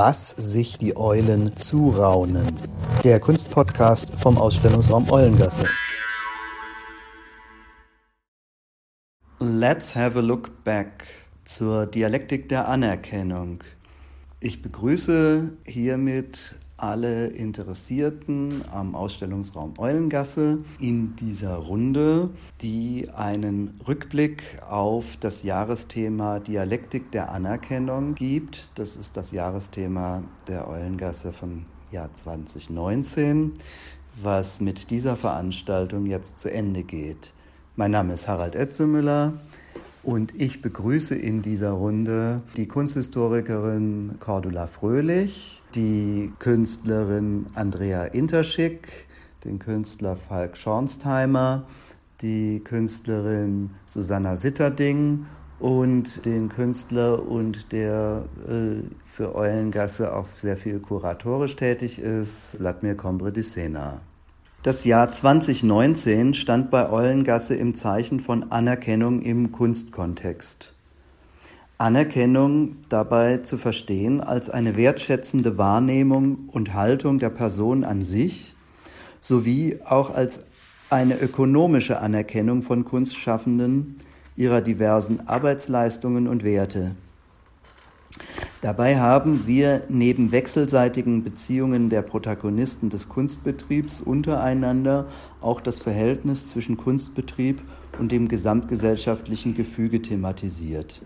Was sich die Eulen zuraunen. Der Kunstpodcast vom Ausstellungsraum Eulengasse. Let's have a look back zur Dialektik der Anerkennung. Ich begrüße hiermit alle Interessierten am Ausstellungsraum Eulengasse in dieser Runde, die einen Rückblick auf das Jahresthema Dialektik der Anerkennung gibt. Das ist das Jahresthema der Eulengasse vom Jahr 2019, was mit dieser Veranstaltung jetzt zu Ende geht. Mein Name ist Harald Etzemüller. Und ich begrüße in dieser Runde die Kunsthistorikerin Cordula Fröhlich, die Künstlerin Andrea Interschick, den Künstler Falk Schornstheimer, die Künstlerin Susanna Sitterding und den Künstler und der äh, für Eulengasse auch sehr viel kuratorisch tätig ist, Vladimir Combre di Sena. Das Jahr 2019 stand bei Eulengasse im Zeichen von Anerkennung im Kunstkontext. Anerkennung dabei zu verstehen als eine wertschätzende Wahrnehmung und Haltung der Person an sich sowie auch als eine ökonomische Anerkennung von Kunstschaffenden ihrer diversen Arbeitsleistungen und Werte. Dabei haben wir neben wechselseitigen Beziehungen der Protagonisten des Kunstbetriebs untereinander auch das Verhältnis zwischen Kunstbetrieb und dem gesamtgesellschaftlichen Gefüge thematisiert.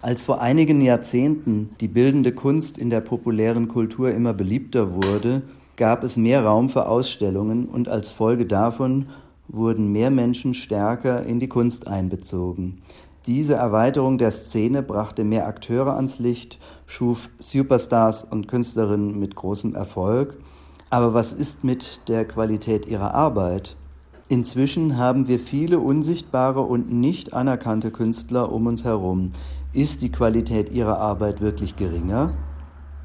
Als vor einigen Jahrzehnten die bildende Kunst in der populären Kultur immer beliebter wurde, gab es mehr Raum für Ausstellungen und als Folge davon wurden mehr Menschen stärker in die Kunst einbezogen. Diese Erweiterung der Szene brachte mehr Akteure ans Licht, schuf Superstars und Künstlerinnen mit großem Erfolg. Aber was ist mit der Qualität ihrer Arbeit? Inzwischen haben wir viele unsichtbare und nicht anerkannte Künstler um uns herum. Ist die Qualität ihrer Arbeit wirklich geringer?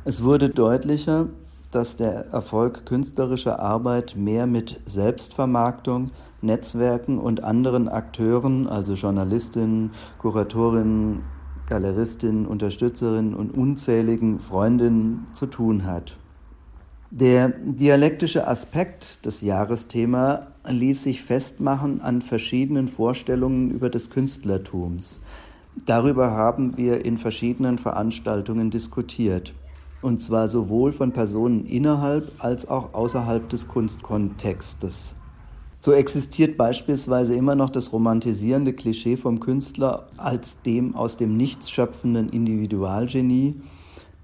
Es wurde deutlicher, dass der Erfolg künstlerischer Arbeit mehr mit Selbstvermarktung, Netzwerken und anderen Akteuren, also Journalistinnen, Kuratorinnen, Galeristinnen, Unterstützerinnen und unzähligen Freundinnen zu tun hat. Der dialektische Aspekt des Jahresthema ließ sich festmachen an verschiedenen Vorstellungen über des Künstlertums. Darüber haben wir in verschiedenen Veranstaltungen diskutiert. Und zwar sowohl von Personen innerhalb als auch außerhalb des Kunstkontextes. So existiert beispielsweise immer noch das romantisierende Klischee vom Künstler als dem aus dem Nichts schöpfenden Individualgenie,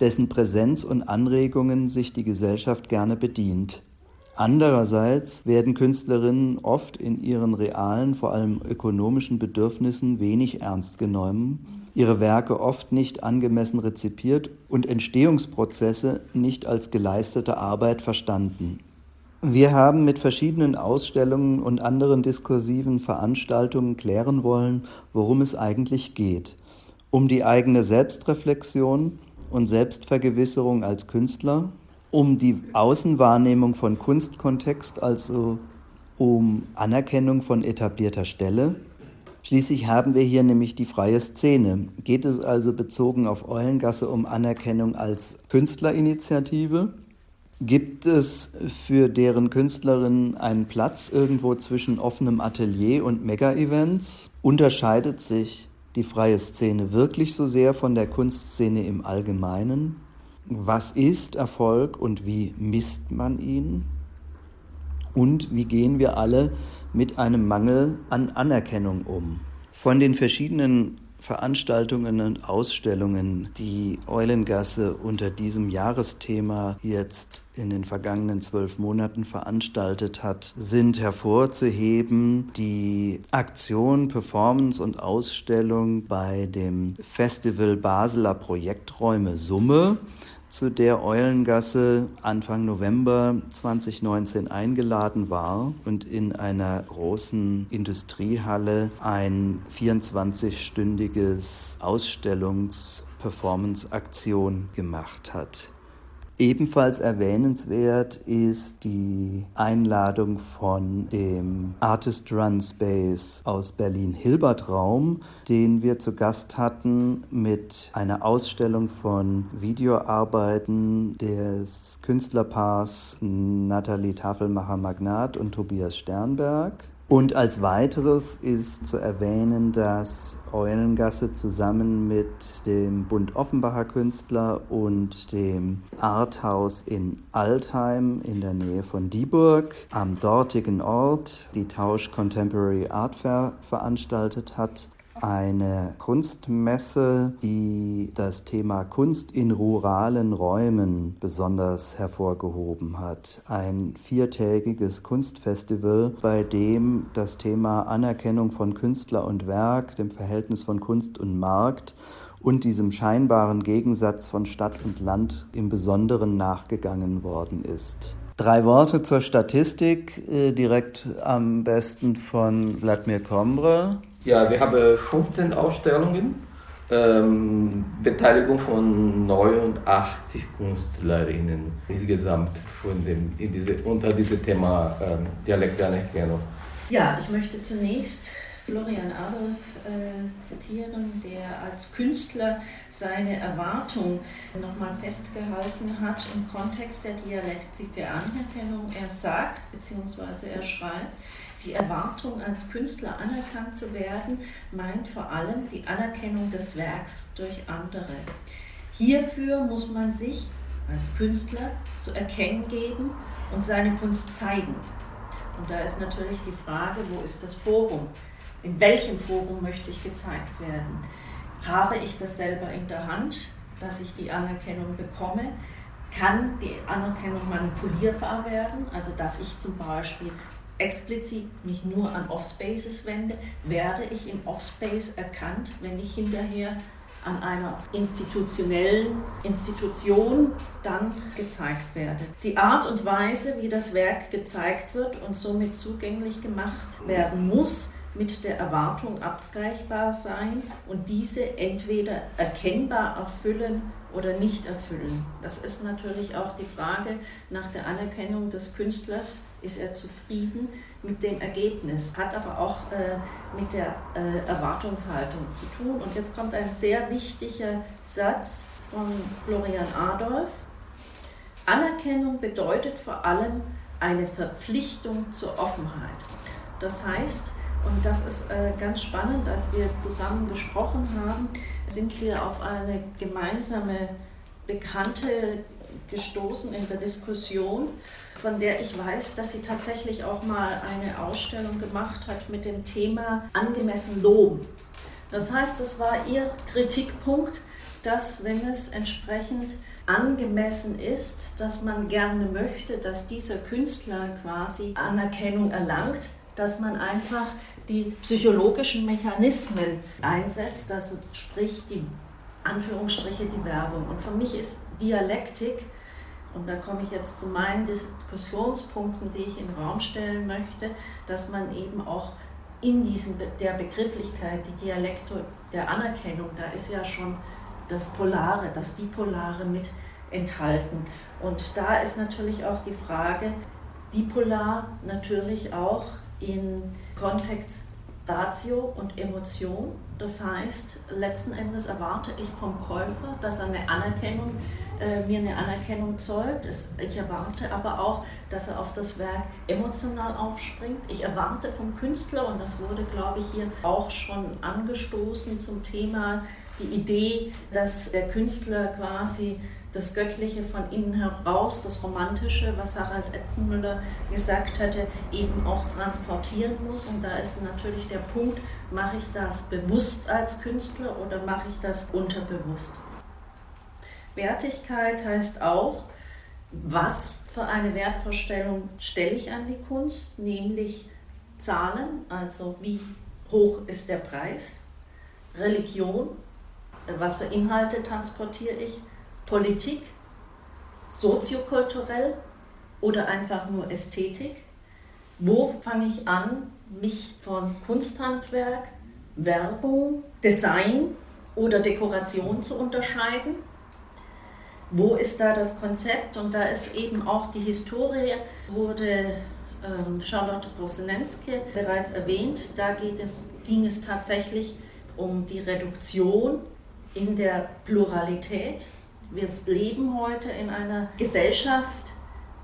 dessen Präsenz und Anregungen sich die Gesellschaft gerne bedient. Andererseits werden Künstlerinnen oft in ihren realen, vor allem ökonomischen Bedürfnissen wenig ernst genommen, ihre Werke oft nicht angemessen rezipiert und Entstehungsprozesse nicht als geleistete Arbeit verstanden. Wir haben mit verschiedenen Ausstellungen und anderen diskursiven Veranstaltungen klären wollen, worum es eigentlich geht. Um die eigene Selbstreflexion und Selbstvergewisserung als Künstler, um die Außenwahrnehmung von Kunstkontext, also um Anerkennung von etablierter Stelle. Schließlich haben wir hier nämlich die freie Szene. Geht es also bezogen auf Eulengasse um Anerkennung als Künstlerinitiative? Gibt es für deren Künstlerinnen einen Platz irgendwo zwischen offenem Atelier und Mega-Events? Unterscheidet sich die freie Szene wirklich so sehr von der Kunstszene im Allgemeinen? Was ist Erfolg und wie misst man ihn? Und wie gehen wir alle mit einem Mangel an Anerkennung um? Von den verschiedenen Veranstaltungen und Ausstellungen, die Eulengasse unter diesem Jahresthema jetzt in den vergangenen zwölf Monaten veranstaltet hat, sind hervorzuheben die Aktion, Performance und Ausstellung bei dem Festival Basler Projekträume Summe zu der Eulengasse Anfang November 2019 eingeladen war und in einer großen Industriehalle ein 24-stündiges Ausstellungs-Performance-Aktion gemacht hat. Ebenfalls erwähnenswert ist die Einladung von dem Artist Run Space aus Berlin Hilbert Raum, den wir zu Gast hatten mit einer Ausstellung von Videoarbeiten des Künstlerpaars Nathalie Tafelmacher-Magnat und Tobias Sternberg. Und als weiteres ist zu erwähnen, dass Eulengasse zusammen mit dem Bund Offenbacher Künstler und dem Arthaus in Altheim in der Nähe von Dieburg am dortigen Ort die Tausch Contemporary Art Fair veranstaltet hat eine Kunstmesse, die das Thema Kunst in ruralen Räumen besonders hervorgehoben hat. Ein viertägiges Kunstfestival, bei dem das Thema Anerkennung von Künstler und Werk, dem Verhältnis von Kunst und Markt und diesem scheinbaren Gegensatz von Stadt und Land im Besonderen nachgegangen worden ist. Drei Worte zur Statistik, äh, direkt am besten von Vladimir Kombre. Ja, wir haben 15 Ausstellungen, ähm, Beteiligung von 89 Künstlerinnen insgesamt von dem, in diese, unter diesem Thema ähm, Anerkennung. Ja, ich möchte zunächst Florian Adolf äh, zitieren, der als Künstler seine Erwartung nochmal festgehalten hat im Kontext der Dialektik der Anerkennung. Er sagt, beziehungsweise er schreibt, die Erwartung, als Künstler anerkannt zu werden, meint vor allem die Anerkennung des Werks durch andere. Hierfür muss man sich als Künstler zu erkennen geben und seine Kunst zeigen. Und da ist natürlich die Frage, wo ist das Forum? In welchem Forum möchte ich gezeigt werden? Habe ich das selber in der Hand, dass ich die Anerkennung bekomme? Kann die Anerkennung manipulierbar werden? Also dass ich zum Beispiel explizit mich nur an Offspaces wende, werde ich im Offspace erkannt, wenn ich hinterher an einer institutionellen Institution dann gezeigt werde. Die Art und Weise, wie das Werk gezeigt wird und somit zugänglich gemacht werden muss, mit der Erwartung abgleichbar sein und diese entweder erkennbar erfüllen oder nicht erfüllen. Das ist natürlich auch die Frage nach der Anerkennung des Künstlers. Ist er zufrieden mit dem Ergebnis? Hat aber auch äh, mit der äh, Erwartungshaltung zu tun. Und jetzt kommt ein sehr wichtiger Satz von Florian Adolf. Anerkennung bedeutet vor allem eine Verpflichtung zur Offenheit. Das heißt, und das ist äh, ganz spannend, als wir zusammen gesprochen haben, sind wir auf eine gemeinsame Bekannte gestoßen in der Diskussion, von der ich weiß, dass sie tatsächlich auch mal eine Ausstellung gemacht hat mit dem Thema angemessen loben. Das heißt, es war ihr Kritikpunkt, dass wenn es entsprechend angemessen ist, dass man gerne möchte, dass dieser Künstler quasi Anerkennung erlangt, dass man einfach die psychologischen Mechanismen einsetzt, also sprich die Anführungsstriche die Werbung. Und für mich ist Dialektik, und da komme ich jetzt zu meinen Diskussionspunkten, die ich in den Raum stellen möchte, dass man eben auch in diesem der Begrifflichkeit, die Dialekte der Anerkennung, da ist ja schon das Polare, das Dipolare mit enthalten. Und da ist natürlich auch die Frage, dipolar natürlich auch in Kontext Ratio und Emotion. Das heißt, letzten Endes erwarte ich vom Käufer, dass er eine Anerkennung, äh, mir eine Anerkennung zollt. Ich erwarte aber auch, dass er auf das Werk emotional aufspringt. Ich erwarte vom Künstler, und das wurde, glaube ich, hier auch schon angestoßen zum Thema die Idee, dass der Künstler quasi das Göttliche von innen heraus, das Romantische, was Harald Etzenmüller gesagt hatte, eben auch transportieren muss. Und da ist natürlich der Punkt, mache ich das bewusst als Künstler oder mache ich das unterbewusst? Wertigkeit heißt auch, was für eine Wertvorstellung stelle ich an die Kunst, nämlich Zahlen, also wie hoch ist der Preis, Religion, was für Inhalte transportiere ich, Politik, soziokulturell oder einfach nur Ästhetik? Wo fange ich an, mich von Kunsthandwerk, Werbung, Design oder Dekoration zu unterscheiden? wo ist da das Konzept? Und da ist eben auch die Historie, wurde ähm, Charlotte Brosenenske bereits erwähnt. Da es, ging es tatsächlich um die Reduktion in der Pluralität. Wir leben heute in einer Gesellschaft,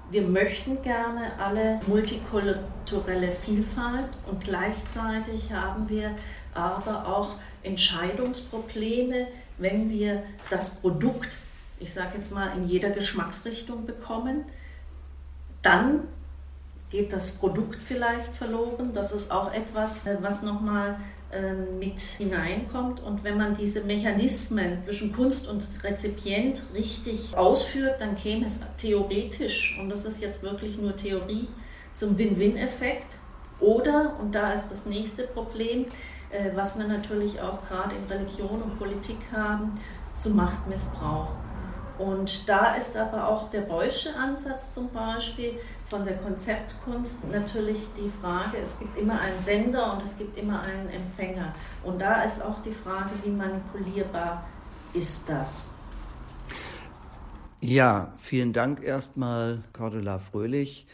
wir möchten gerne alle multikulturelle Vielfalt und gleichzeitig haben wir aber auch Entscheidungsprobleme, wenn wir das Produkt, ich sage jetzt mal, in jeder Geschmacksrichtung bekommen, dann geht das Produkt vielleicht verloren. Das ist auch etwas, äh, was nochmal ähm, mit hineinkommt. Und wenn man diese Mechanismen zwischen Kunst und Rezipient richtig ausführt, dann käme es theoretisch, und das ist jetzt wirklich nur Theorie, zum Win-Win-Effekt. Oder, und da ist das nächste Problem, äh, was wir natürlich auch gerade in Religion und Politik haben, zu Machtmissbrauch. Und da ist aber auch der Beusche Ansatz zum Beispiel von der Konzeptkunst natürlich die Frage, es gibt immer einen Sender und es gibt immer einen Empfänger. Und da ist auch die Frage, wie manipulierbar ist das? Ja, vielen Dank erstmal, Cordula Fröhlich.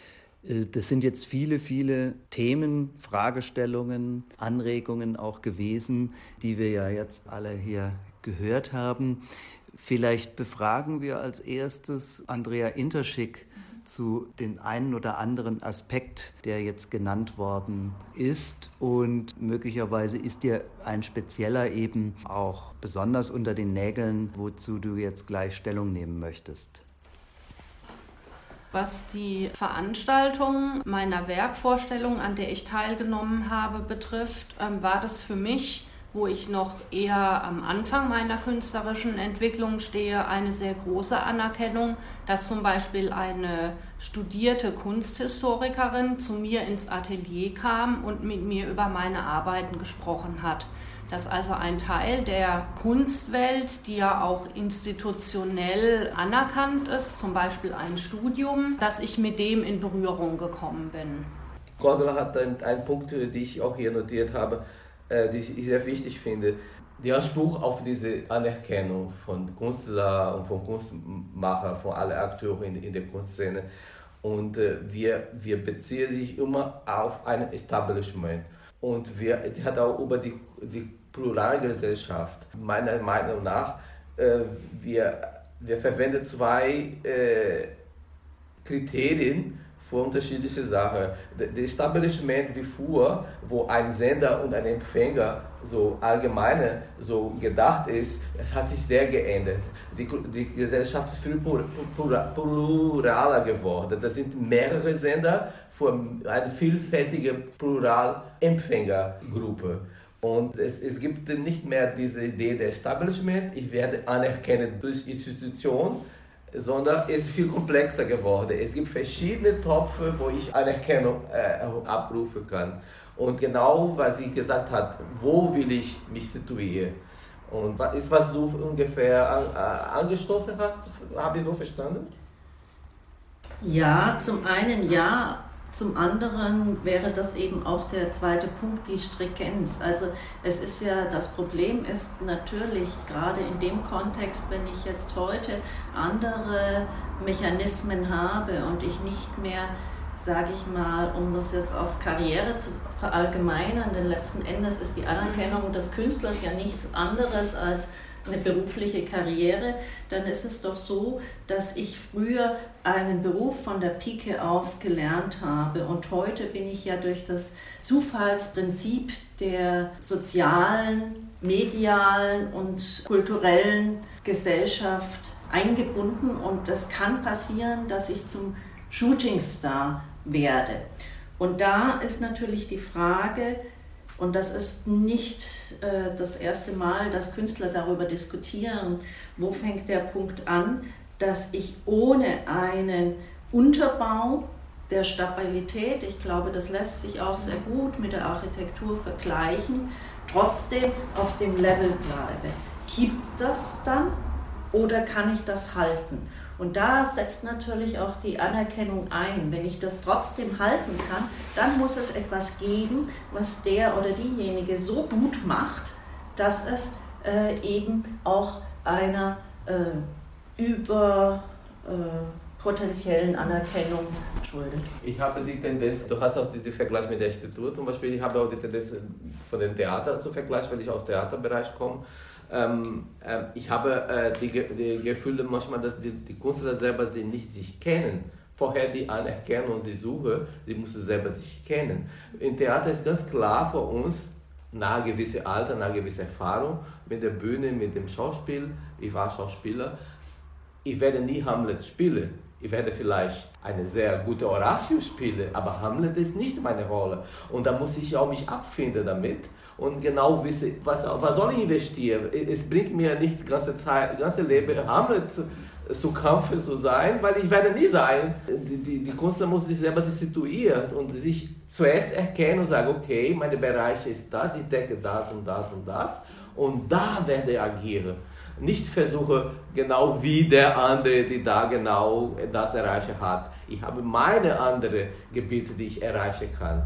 Äh, das sind jetzt viele, viele Themen, Fragestellungen, Anregungen auch gewesen, die wir ja jetzt alle hier gehört haben. Vielleicht befragen wir als erstes Andrea Interschick zu den einen oder anderen Aspekt, der jetzt genannt worden ist. Und möglicherweise ist dir ein spezieller eben auch besonders unter den Nägeln, wozu du jetzt gleich Stellung nehmen möchtest. Was die Veranstaltung meiner Werkvorstellung, an der ich teilgenommen habe, betrifft, ähm, war das für mich wo ich noch eher am Anfang meiner künstlerischen Entwicklung stehe, eine sehr große Anerkennung, dass zum Beispiel eine studierte Kunsthistorikerin zu mir ins Atelier kam und mit mir über meine Arbeiten gesprochen hat. Dass also ein Teil der Kunstwelt, die ja auch institutionell anerkannt ist, zum Beispiel ein Studium, dass ich mit dem in Berührung gekommen bin. Cordula hat einen, einen Punkt, den ich auch hier notiert habe die ich sehr wichtig finde. Der Anspruch auf diese Anerkennung von Künstlern und von Kunstmachern, von allen Akteuren in, in der Kunstszene. Und äh, wir, wir beziehen sich immer auf ein Establishment. Und wir, sie hat auch über die, die Pluralgesellschaft, meiner Meinung nach, äh, wir, wir verwenden zwei äh, Kriterien, für unterschiedliche Sachen. Das Establishment wie früher, wo ein Sender und ein Empfänger so allgemeine so gedacht ist, es hat sich sehr geändert. Die, die Gesellschaft ist viel pluraler geworden. Das sind mehrere Sender für eine vielfältige Plural-Empfängergruppe. Und es, es gibt nicht mehr diese Idee der Establishment, ich werde anerkannt durch Institutionen, sondern es ist viel komplexer geworden. Es gibt verschiedene Topfe, wo ich Anerkennung äh, abrufen kann. Und genau, was sie gesagt hat, wo will ich mich situieren? Und was ist, was du ungefähr an, äh, angestoßen hast, habe ich so verstanden? Ja, zum einen ja, zum anderen wäre das eben auch der zweite Punkt, die Stringenz. Also es ist ja, das Problem ist natürlich gerade in dem Kontext, wenn ich jetzt heute andere Mechanismen habe und ich nicht mehr, sage ich mal, um das jetzt auf Karriere zu verallgemeinern, denn letzten Endes ist die Anerkennung des Künstlers ja nichts anderes als eine berufliche Karriere, dann ist es doch so, dass ich früher einen Beruf von der Pike auf gelernt habe und heute bin ich ja durch das Zufallsprinzip der sozialen, medialen und kulturellen Gesellschaft eingebunden und es kann passieren, dass ich zum Shootingstar werde. Und da ist natürlich die Frage, und das ist nicht äh, das erste Mal, dass Künstler darüber diskutieren, wo fängt der Punkt an, dass ich ohne einen Unterbau der Stabilität, ich glaube, das lässt sich auch sehr gut mit der Architektur vergleichen, trotzdem auf dem Level bleibe. Gibt das dann oder kann ich das halten? Und da setzt natürlich auch die Anerkennung ein. Wenn ich das trotzdem halten kann, dann muss es etwas geben, was der oder diejenige so gut macht, dass es äh, eben auch einer äh, über äh, potenziellen Anerkennung schuldet. Ich habe die Tendenz, du hast auch diesen Vergleich mit der Architektur zum Beispiel, ich habe auch die Tendenz von dem Theater zu vergleichen, weil ich aus dem Theaterbereich komme. Ähm, äh, ich habe äh, die, die Gefühle manchmal, dass die, die Künstler selber sie nicht sich kennen. Vorher die Anerkennung und die Suche, sie müssen selber sich kennen. Im Theater ist ganz klar für uns, nach gewissem Alter, nach gewisser Erfahrung mit der Bühne, mit dem Schauspiel, ich war Schauspieler, ich werde nie Hamlet spielen. Ich werde vielleicht eine sehr gute Horatio spielen, aber Hamlet ist nicht meine Rolle. Und da muss ich auch mich abfinden damit und genau wissen, was, was soll ich investieren. Es bringt mir nicht die ganze Zeit, ganze Leben Hamlet zu, Kampf zu sein, weil ich werde nie sein. Die, die, die Künstler muss sich selber situieren und sich zuerst erkennen und sagen, okay, meine Bereiche ist das, ich denke das und das und das und da werde ich agieren nicht versuche, genau wie der andere, die da genau das erreichen hat. Ich habe meine anderen Gebiete, die ich erreichen kann.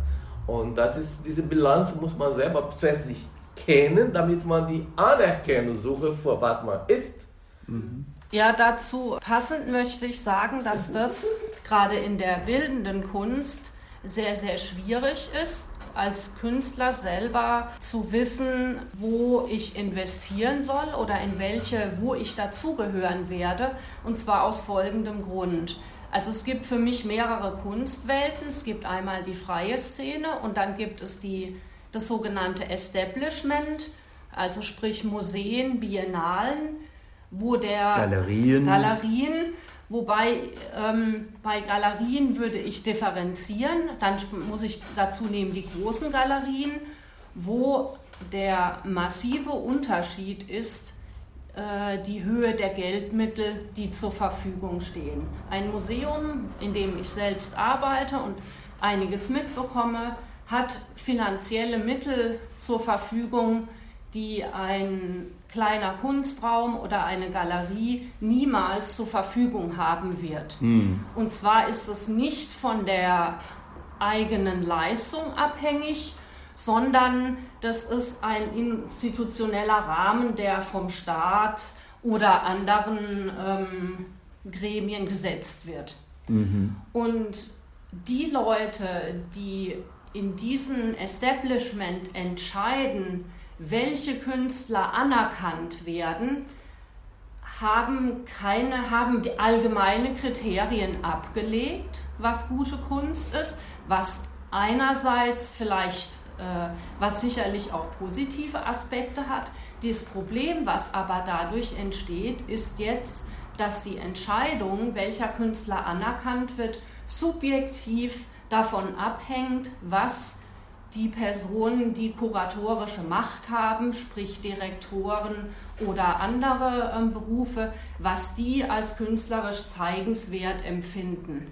Und das ist, diese Bilanz muss man selber zuerst sich kennen, damit man die Anerkennung suche, für was man ist. Mhm. Ja, dazu passend möchte ich sagen, dass das gerade in der bildenden Kunst sehr, sehr schwierig ist, als Künstler selber zu wissen, wo ich investieren soll oder in welche, wo ich dazugehören werde. Und zwar aus folgendem Grund. Also es gibt für mich mehrere Kunstwelten. Es gibt einmal die freie Szene und dann gibt es die, das sogenannte Establishment, also sprich Museen, Biennalen, wo der Galerien, Galerien Wobei ähm, bei Galerien würde ich differenzieren. Dann muss ich dazu nehmen die großen Galerien, wo der massive Unterschied ist die Höhe der Geldmittel, die zur Verfügung stehen. Ein Museum, in dem ich selbst arbeite und einiges mitbekomme, hat finanzielle Mittel zur Verfügung, die ein kleiner Kunstraum oder eine Galerie niemals zur Verfügung haben wird. Mhm. Und zwar ist es nicht von der eigenen Leistung abhängig, sondern das ist ein institutioneller Rahmen, der vom Staat oder anderen ähm, Gremien gesetzt wird. Mhm. Und die Leute, die in diesem Establishment entscheiden, welche Künstler anerkannt werden, haben keine, haben allgemeine Kriterien abgelegt, was gute Kunst ist, was einerseits vielleicht, was sicherlich auch positive Aspekte hat. Das Problem, was aber dadurch entsteht, ist jetzt, dass die Entscheidung, welcher Künstler anerkannt wird, subjektiv davon abhängt, was die Personen, die kuratorische Macht haben, sprich Direktoren oder andere äh, Berufe, was die als künstlerisch zeigenswert empfinden.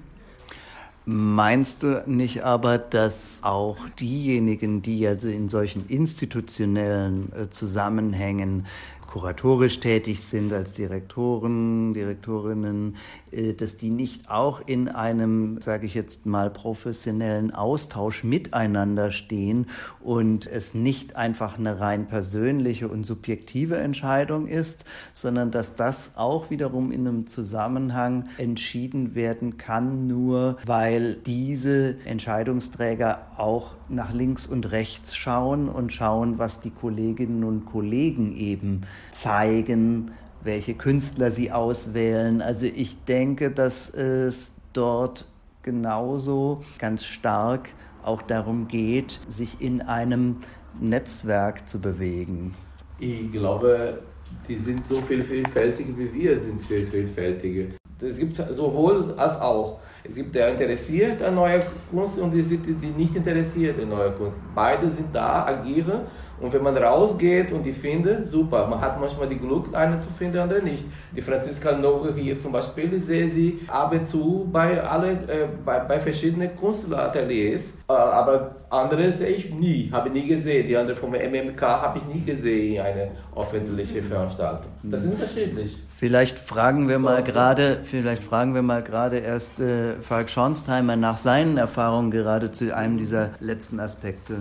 Meinst du nicht aber, dass auch diejenigen, die also in solchen institutionellen äh, Zusammenhängen kuratorisch tätig sind als Direktoren, Direktorinnen, äh, dass die nicht auch in einem, sage ich jetzt mal, professionellen Austausch miteinander stehen und es nicht einfach eine rein persönliche und subjektive Entscheidung ist, sondern dass das auch wiederum in einem Zusammenhang entschieden werden kann, nur weil diese Entscheidungsträger auch nach links und rechts schauen und schauen, was die Kolleginnen und Kollegen eben zeigen, welche Künstler sie auswählen. Also ich denke, dass es dort genauso ganz stark auch darum geht, sich in einem Netzwerk zu bewegen. Ich glaube, die sind so vielfältig wie wir sind vielfältige. Es gibt sowohl als auch. Es gibt der interessiert an neuer Kunst und es gibt die nicht interessiert an neuer Kunst. Beide sind da, agieren und wenn man rausgeht und die findet, super. Man hat manchmal die Glück, eine zu finden, andere nicht. Die Franziska Noge hier zum Beispiel, ich sehe sie ab und zu bei, alle, äh, bei, bei verschiedenen Kunstateliers. Äh, aber andere sehe ich nie, habe nie gesehen. Die andere vom MMK habe ich nie gesehen in einer öffentlichen Veranstaltung. Das ist unterschiedlich. Vielleicht fragen wir mal gerade, vielleicht fragen wir mal gerade erst äh, Falk Schornsteimer nach seinen Erfahrungen gerade zu einem dieser letzten Aspekte.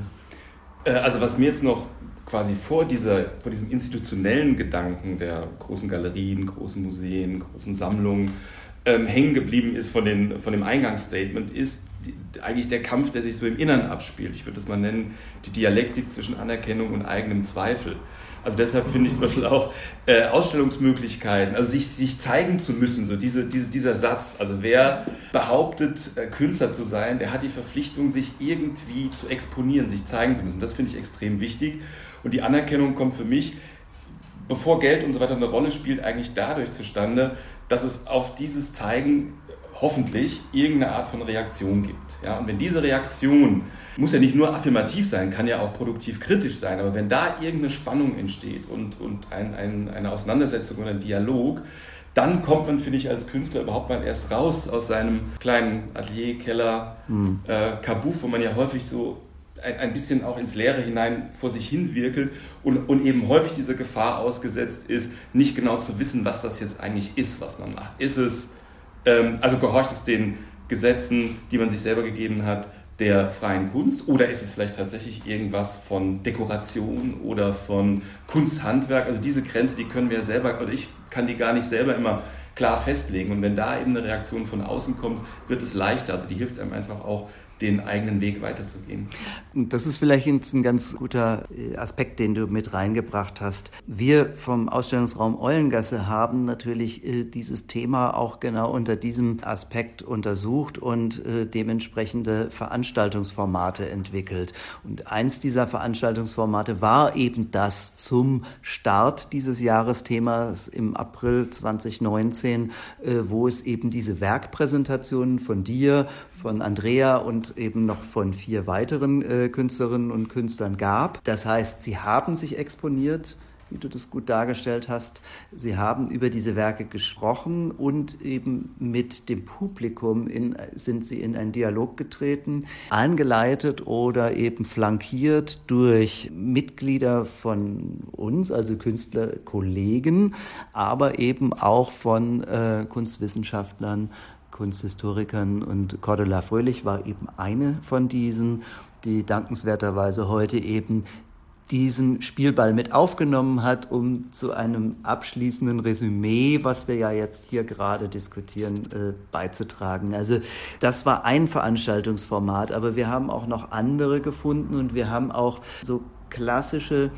Äh, also was mir jetzt noch quasi vor, dieser, vor diesem institutionellen Gedanken der großen Galerien, großen Museen, großen Sammlungen ähm, hängen geblieben ist von, den, von dem Eingangsstatement, ist die, eigentlich der Kampf, der sich so im Innern abspielt. Ich würde das mal nennen, die Dialektik zwischen Anerkennung und eigenem Zweifel. Also deshalb finde ich zum Beispiel auch äh, Ausstellungsmöglichkeiten, also sich, sich zeigen zu müssen, so diese, diese, dieser Satz. Also wer behauptet, äh, Künstler zu sein, der hat die Verpflichtung, sich irgendwie zu exponieren, sich zeigen zu müssen. Das finde ich extrem wichtig. Und die Anerkennung kommt für mich, bevor Geld und so weiter eine Rolle spielt, eigentlich dadurch zustande, dass es auf dieses Zeigen hoffentlich irgendeine Art von Reaktion gibt. Ja? Und wenn diese Reaktion, muss ja nicht nur affirmativ sein, kann ja auch produktiv kritisch sein, aber wenn da irgendeine Spannung entsteht und, und ein, ein, eine Auseinandersetzung oder ein Dialog, dann kommt man, finde ich, als Künstler überhaupt mal erst raus aus seinem kleinen Atelier, Keller, mhm. äh, Kabuff, wo man ja häufig so ein, ein bisschen auch ins Leere hinein vor sich hin wirkelt und, und eben häufig diese Gefahr ausgesetzt ist, nicht genau zu wissen, was das jetzt eigentlich ist, was man macht. Ist es, ähm, also gehorcht es den Gesetzen, die man sich selber gegeben hat, der freien Kunst oder ist es vielleicht tatsächlich irgendwas von Dekoration oder von Kunsthandwerk? Also diese Grenze, die können wir selber, oder ich kann die gar nicht selber immer klar festlegen. Und wenn da eben eine Reaktion von außen kommt, wird es leichter. Also die hilft einem einfach auch, den eigenen Weg weiterzugehen. Das ist vielleicht ein ganz guter äh, Aspekt, den du mit reingebracht hast. Wir vom Ausstellungsraum Eulengasse haben natürlich äh, dieses Thema auch genau unter diesem Aspekt untersucht und äh, dementsprechende Veranstaltungsformate entwickelt. Und eins dieser Veranstaltungsformate war eben das zum Start dieses Jahresthemas im April 2019, wo es eben diese Werkpräsentationen von dir, von Andrea und eben noch von vier weiteren äh, Künstlerinnen und Künstlern gab. Das heißt, sie haben sich exponiert, wie du das gut dargestellt hast. Sie haben über diese Werke gesprochen und eben mit dem Publikum in, sind sie in einen Dialog getreten, angeleitet oder eben flankiert durch Mitglieder von uns, also Künstlerkollegen, aber eben auch von äh, Kunstwissenschaftlern Kunsthistorikern und Cordula Fröhlich war eben eine von diesen, die dankenswerterweise heute eben diesen Spielball mit aufgenommen hat, um zu einem abschließenden Resümee, was wir ja jetzt hier gerade diskutieren, äh, beizutragen. Also das war ein Veranstaltungsformat, aber wir haben auch noch andere gefunden und wir haben auch so klassische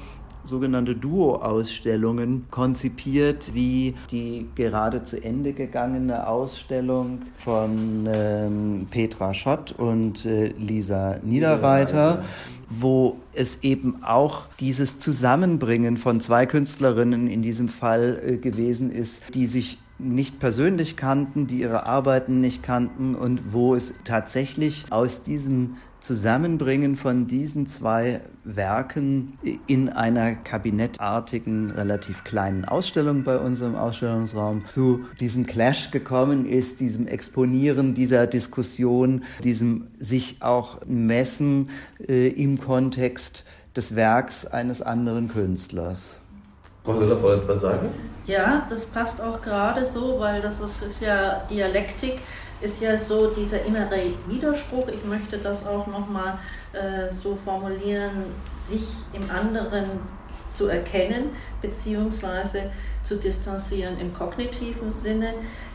sogenannte Duo-Ausstellungen konzipiert, wie die gerade zu Ende gegangene Ausstellung von ähm, Petra Schott und äh, Lisa Niederreiter, wo es eben auch dieses Zusammenbringen von zwei Künstlerinnen in diesem Fall äh, gewesen ist, die sich nicht persönlich kannten, die ihre Arbeiten nicht kannten und wo es tatsächlich aus diesem Zusammenbringen von diesen zwei Werken in einer kabinettartigen, relativ kleinen Ausstellung bei unserem Ausstellungsraum zu diesem Clash gekommen ist, diesem Exponieren dieser Diskussion, diesem sich auch messen äh, im Kontext des Werks eines anderen Künstlers. Wollen Sie davor etwas sagen? Ja, das passt auch gerade so, weil das ist ja Dialektik ist ja so dieser innere Widerspruch. Ich möchte das auch nochmal äh, so formulieren, sich im anderen zu erkennen bzw. zu distanzieren im kognitiven Sinne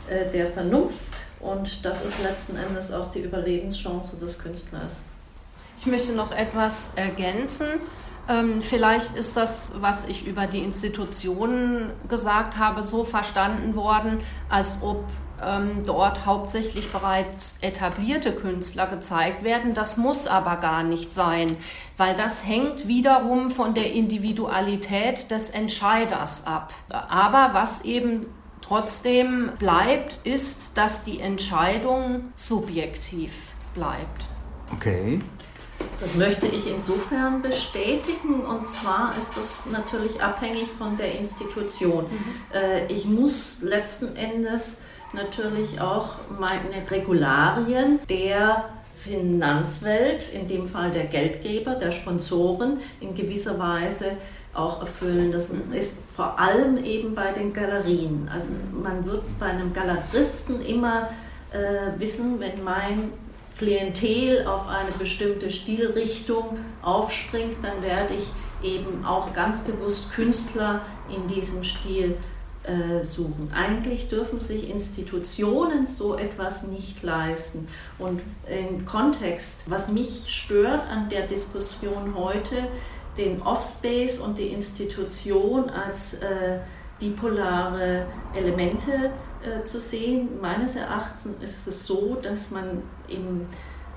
äh, der Vernunft. Und das ist letzten Endes auch die Überlebenschance des Künstlers. Ich möchte noch etwas ergänzen. Ähm, vielleicht ist das, was ich über die Institutionen gesagt habe, so verstanden worden, als ob ähm, dort hauptsächlich bereits etablierte Künstler gezeigt werden. Das muss aber gar nicht sein, weil das hängt wiederum von der Individualität des Entscheiders ab. Aber was eben trotzdem bleibt, ist, dass die Entscheidung subjektiv bleibt. Okay. Das möchte ich insofern bestätigen und zwar ist das natürlich abhängig von der Institution. Mhm. Äh, ich muss letzten Endes natürlich auch meine Regularien der Finanzwelt, in dem Fall der Geldgeber, der Sponsoren, in gewisser Weise auch erfüllen. Das ist vor allem eben bei den Galerien. Also man wird bei einem Galeristen immer äh, wissen, wenn mein Klientel auf eine bestimmte Stilrichtung aufspringt, dann werde ich eben auch ganz bewusst Künstler in diesem Stil suchen. Eigentlich dürfen sich Institutionen so etwas nicht leisten. Und im Kontext, was mich stört an der Diskussion heute, den Offspace und die Institution als äh, dipolare Elemente äh, zu sehen. Meines Erachtens ist es so, dass man im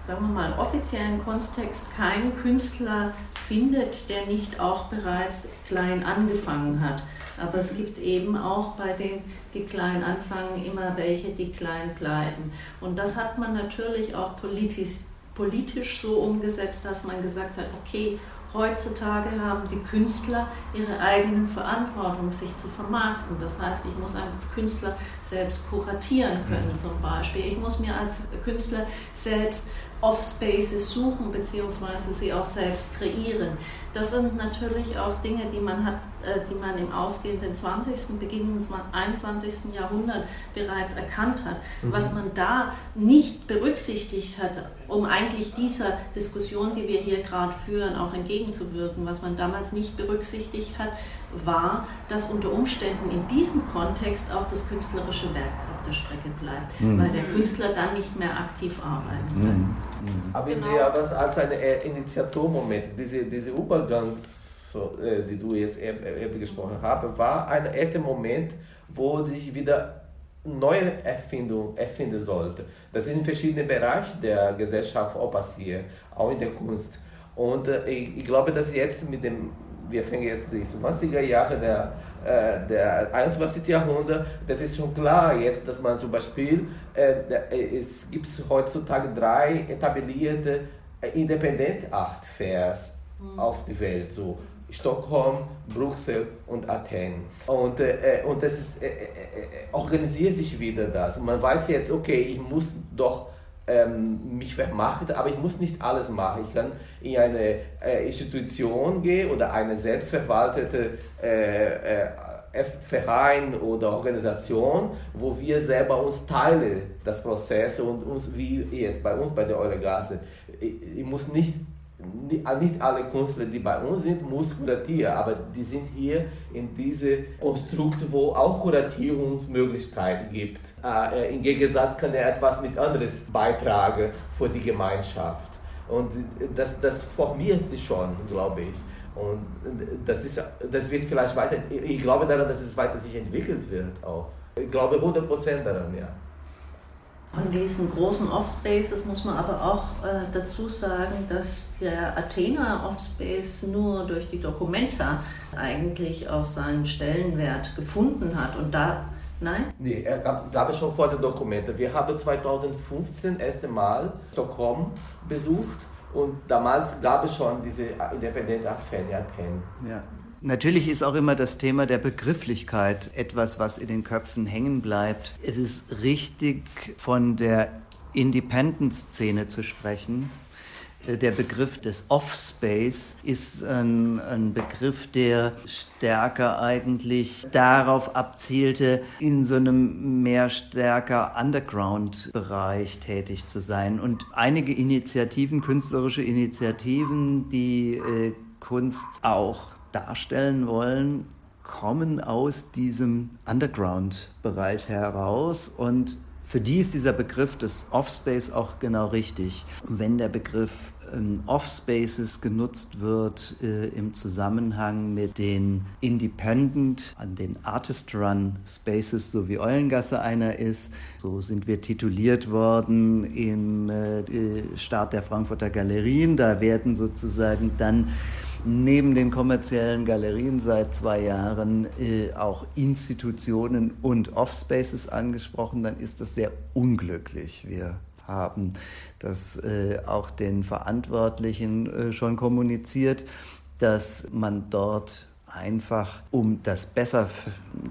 sagen wir mal, offiziellen Kontext keinen Künstler findet, der nicht auch bereits klein angefangen hat. Aber es gibt eben auch bei denen, die klein anfangen, immer welche, die klein bleiben. Und das hat man natürlich auch politisch, politisch so umgesetzt, dass man gesagt hat, okay, Heutzutage haben die Künstler ihre eigene Verantwortung, sich zu vermarkten. Das heißt, ich muss als Künstler selbst kuratieren können mhm. zum Beispiel. Ich muss mir als Künstler selbst Off-Spaces suchen bzw. sie auch selbst kreieren. Das sind natürlich auch Dinge, die man hat, äh, die man im ausgehenden 20., beginnenden 21. Jahrhundert bereits erkannt hat. Mhm. Was man da nicht berücksichtigt hat, um eigentlich dieser Diskussion, die wir hier gerade führen, auch entgegenzuwirken, was man damals nicht berücksichtigt hat, war, dass unter Umständen in diesem Kontext auch das künstlerische Werk auf der Strecke bleibt, mhm. weil der Künstler dann nicht mehr aktiv arbeiten kann. Mhm. mhm. Aber ich genau. sehe das als ein Initiatormoment, diese, diese Übergang, so, äh, die du jetzt eben, eben gesprochen hast, war ein erster Moment, wo sich wieder neue Erfindung erfinden sollte. Das ist in verschiedenen Bereichen der Gesellschaft auch passiert, auch in der Kunst. Und äh, ich, ich glaube, dass jetzt mit dem wir fangen jetzt die 20er Jahre der, äh, der 21. Jahrhundert, das ist schon klar jetzt, dass man zum Beispiel, äh, äh es gibt heutzutage drei etablierte äh, Independent Art Fairs mhm. auf der Welt, so Stockholm, Brüssel und Athen. Und, äh, und das ist, äh, äh, organisiert sich wieder das. man weiß jetzt, okay, ich muss doch ähm, mich vermarkten, aber ich muss nicht alles machen. Ich kann in eine äh, Institution gehen oder eine selbstverwaltete äh, äh, Verein oder Organisation, wo wir selber uns teilen das Prozess und uns wie jetzt bei uns bei der Euregase. Ich, ich muss nicht nicht alle Künstler, die bei uns sind, muss kuratieren, aber die sind hier in diesem Konstrukt, wo auch Kuratierungsmöglichkeiten gibt. Äh, Im Gegensatz kann er etwas mit anderes beitragen für die Gemeinschaft. Und das, das formiert sich schon, glaube ich. Und das, ist, das wird vielleicht weiter, ich glaube daran, dass es weiter sich entwickelt wird auch. Ich glaube 100% daran, ja. Von diesen großen Offspaces muss man aber auch äh, dazu sagen, dass der Athena Offspace nur durch die Documenta eigentlich auch seinen Stellenwert gefunden hat. Und da, nein? Nee, er gab, gab es schon vor den Dokumenta. Wir haben 2015 das erste Mal Stockholm besucht und damals gab es schon diese Independent Art Fan Athen. Ja. Natürlich ist auch immer das Thema der Begrifflichkeit etwas, was in den Köpfen hängen bleibt. Es ist richtig, von der Independent-Szene zu sprechen. Äh, der Begriff des Offspace ist ein, ein, Begriff, der stärker eigentlich darauf abzielte, in so einem mehr stärker Underground-Bereich tätig zu sein. Und einige Initiativen, künstlerische Initiativen, die äh, Kunst auch darstellen wollen, kommen aus diesem Underground-Bereich heraus und für die ist dieser Begriff des Offspace auch genau richtig. Wenn der Begriff ähm, Offspaces genutzt wird äh, im Zusammenhang mit den Independent, an den Artist-Run Spaces, so wie Eulengasse einer ist, so sind wir tituliert worden im äh, äh Start der Frankfurter Galerien. Da werden sozusagen dann neben den kommerziellen Galerien seit zwei Jahren äh, auch Institutionen und Offspaces angesprochen, dann ist das sehr unglücklich. Wir haben das äh, auch den Verantwortlichen äh, schon kommuniziert, dass man dort einfach, um das besser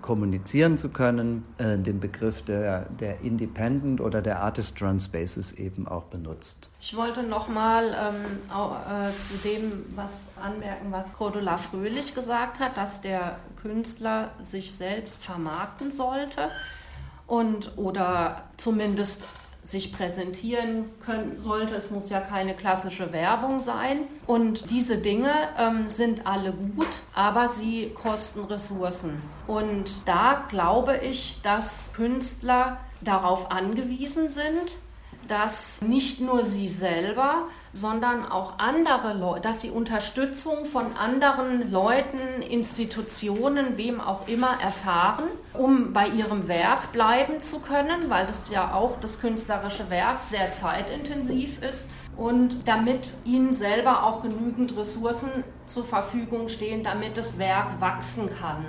kommunizieren zu können, äh, den Begriff der, der Independent oder der Artist-Run Spaces eben auch benutzt. Ich wollte nochmal ähm, äh, zu dem was anmerken, was Cordula Fröhlich gesagt hat, dass der Künstler sich selbst vermarkten sollte und oder zumindest sich präsentieren können sollte. Es muss ja keine klassische Werbung sein. Und diese Dinge ähm, sind alle gut, aber sie kosten Ressourcen. Und da glaube ich, dass Künstler darauf angewiesen sind, dass nicht nur sie selber, sondern auch andere Leute, dass sie Unterstützung von anderen Leuten, Institutionen, wem auch immer erfahren, um bei ihrem Werk bleiben zu können, weil das ja auch das künstlerische Werk sehr zeitintensiv ist und damit ihnen selber auch genügend Ressourcen zur Verfügung stehen, damit das Werk wachsen kann.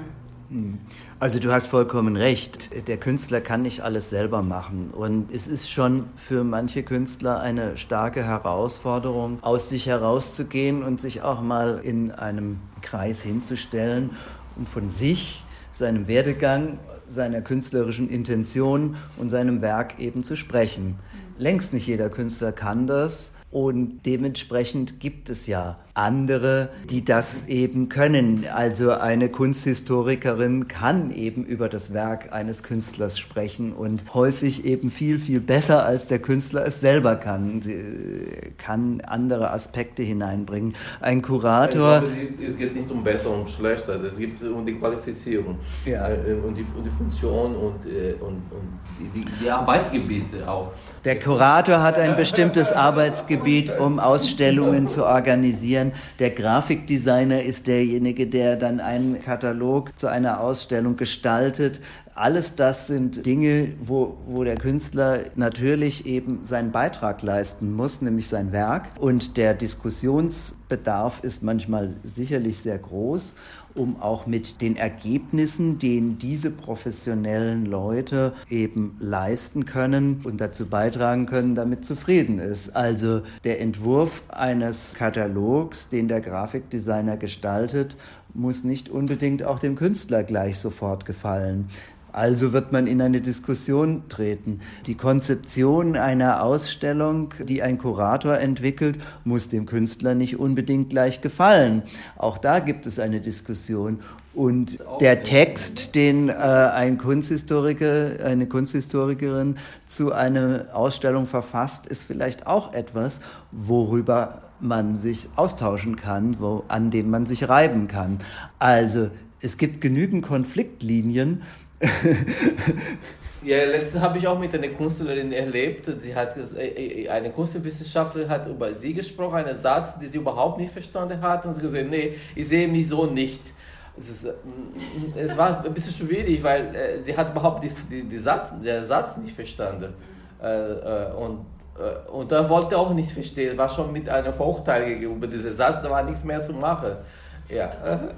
Also du hast vollkommen recht. Der Künstler kann nicht alles selber machen. Und es ist schon für manche Künstler eine starke Herausforderung, aus sich herauszugehen und sich auch mal in einem Kreis hinzustellen und von sich, seinem Werdegang, seiner künstlerischen Intention und seinem Werk eben zu sprechen. Längst nicht jeder Künstler kann das. Und dementsprechend gibt es ja andere, die das eben können. Also eine Kunsthistorikerin kann eben über das Werk eines Künstlers sprechen und häufig eben viel, viel besser, als der Künstler es selber kann. Sie äh, kann andere Aspekte hineinbringen. Ein Kurator. Glaube, es geht nicht um besser und schlechter, es geht um die Qualifizierung ja. Äh, und, die, und die Funktion und, äh, und, und die, die Arbeitsgebiete auch. Der Kurator hat ein bestimmtes Arbeitsgebiet, um Ausstellungen zu organisieren. Der Grafikdesigner ist derjenige, der dann einen Katalog zu einer Ausstellung gestaltet. Alles das sind Dinge, wo, wo der Künstler natürlich eben seinen Beitrag leisten muss, nämlich sein Werk. Und der Diskussionsbedarf ist manchmal sicherlich sehr groß um auch mit den Ergebnissen, den diese professionellen Leute eben leisten können und dazu beitragen können, damit zufrieden ist. Also der Entwurf eines Katalogs, den der Grafikdesigner gestaltet, muss nicht unbedingt auch dem Künstler gleich sofort gefallen. Also wird man in eine Diskussion treten. Die Konzeption einer Ausstellung, die ein Kurator entwickelt, muss dem Künstler nicht unbedingt gleich gefallen. Auch da gibt es eine Diskussion. Und der Text, den äh, ein Kunsthistoriker, eine Kunsthistorikerin zu einer Ausstellung verfasst, ist vielleicht auch etwas, worüber man sich austauschen kann, wo, an dem man sich reiben kann. Also es gibt genügend Konfliktlinien, ja, letztens habe ich auch mit einer Künstlerin erlebt. Sie hat äh, äh, eine Kunstwissenschaftlerin hat über sie gesprochen, einen Satz, den sie überhaupt nicht verstanden hat, und sie gesagt, nee, ich sehe mich so nicht. Es, ist, mm, es war ein bisschen schwierig, weil äh, sie hat überhaupt die, die, die Satz, der Satz nicht verstanden. Äh, und und er wollte auch nicht verstehen, war schon mit einem Vorurteil gegenüber diesem Satz, da war nichts mehr zu machen. Ja.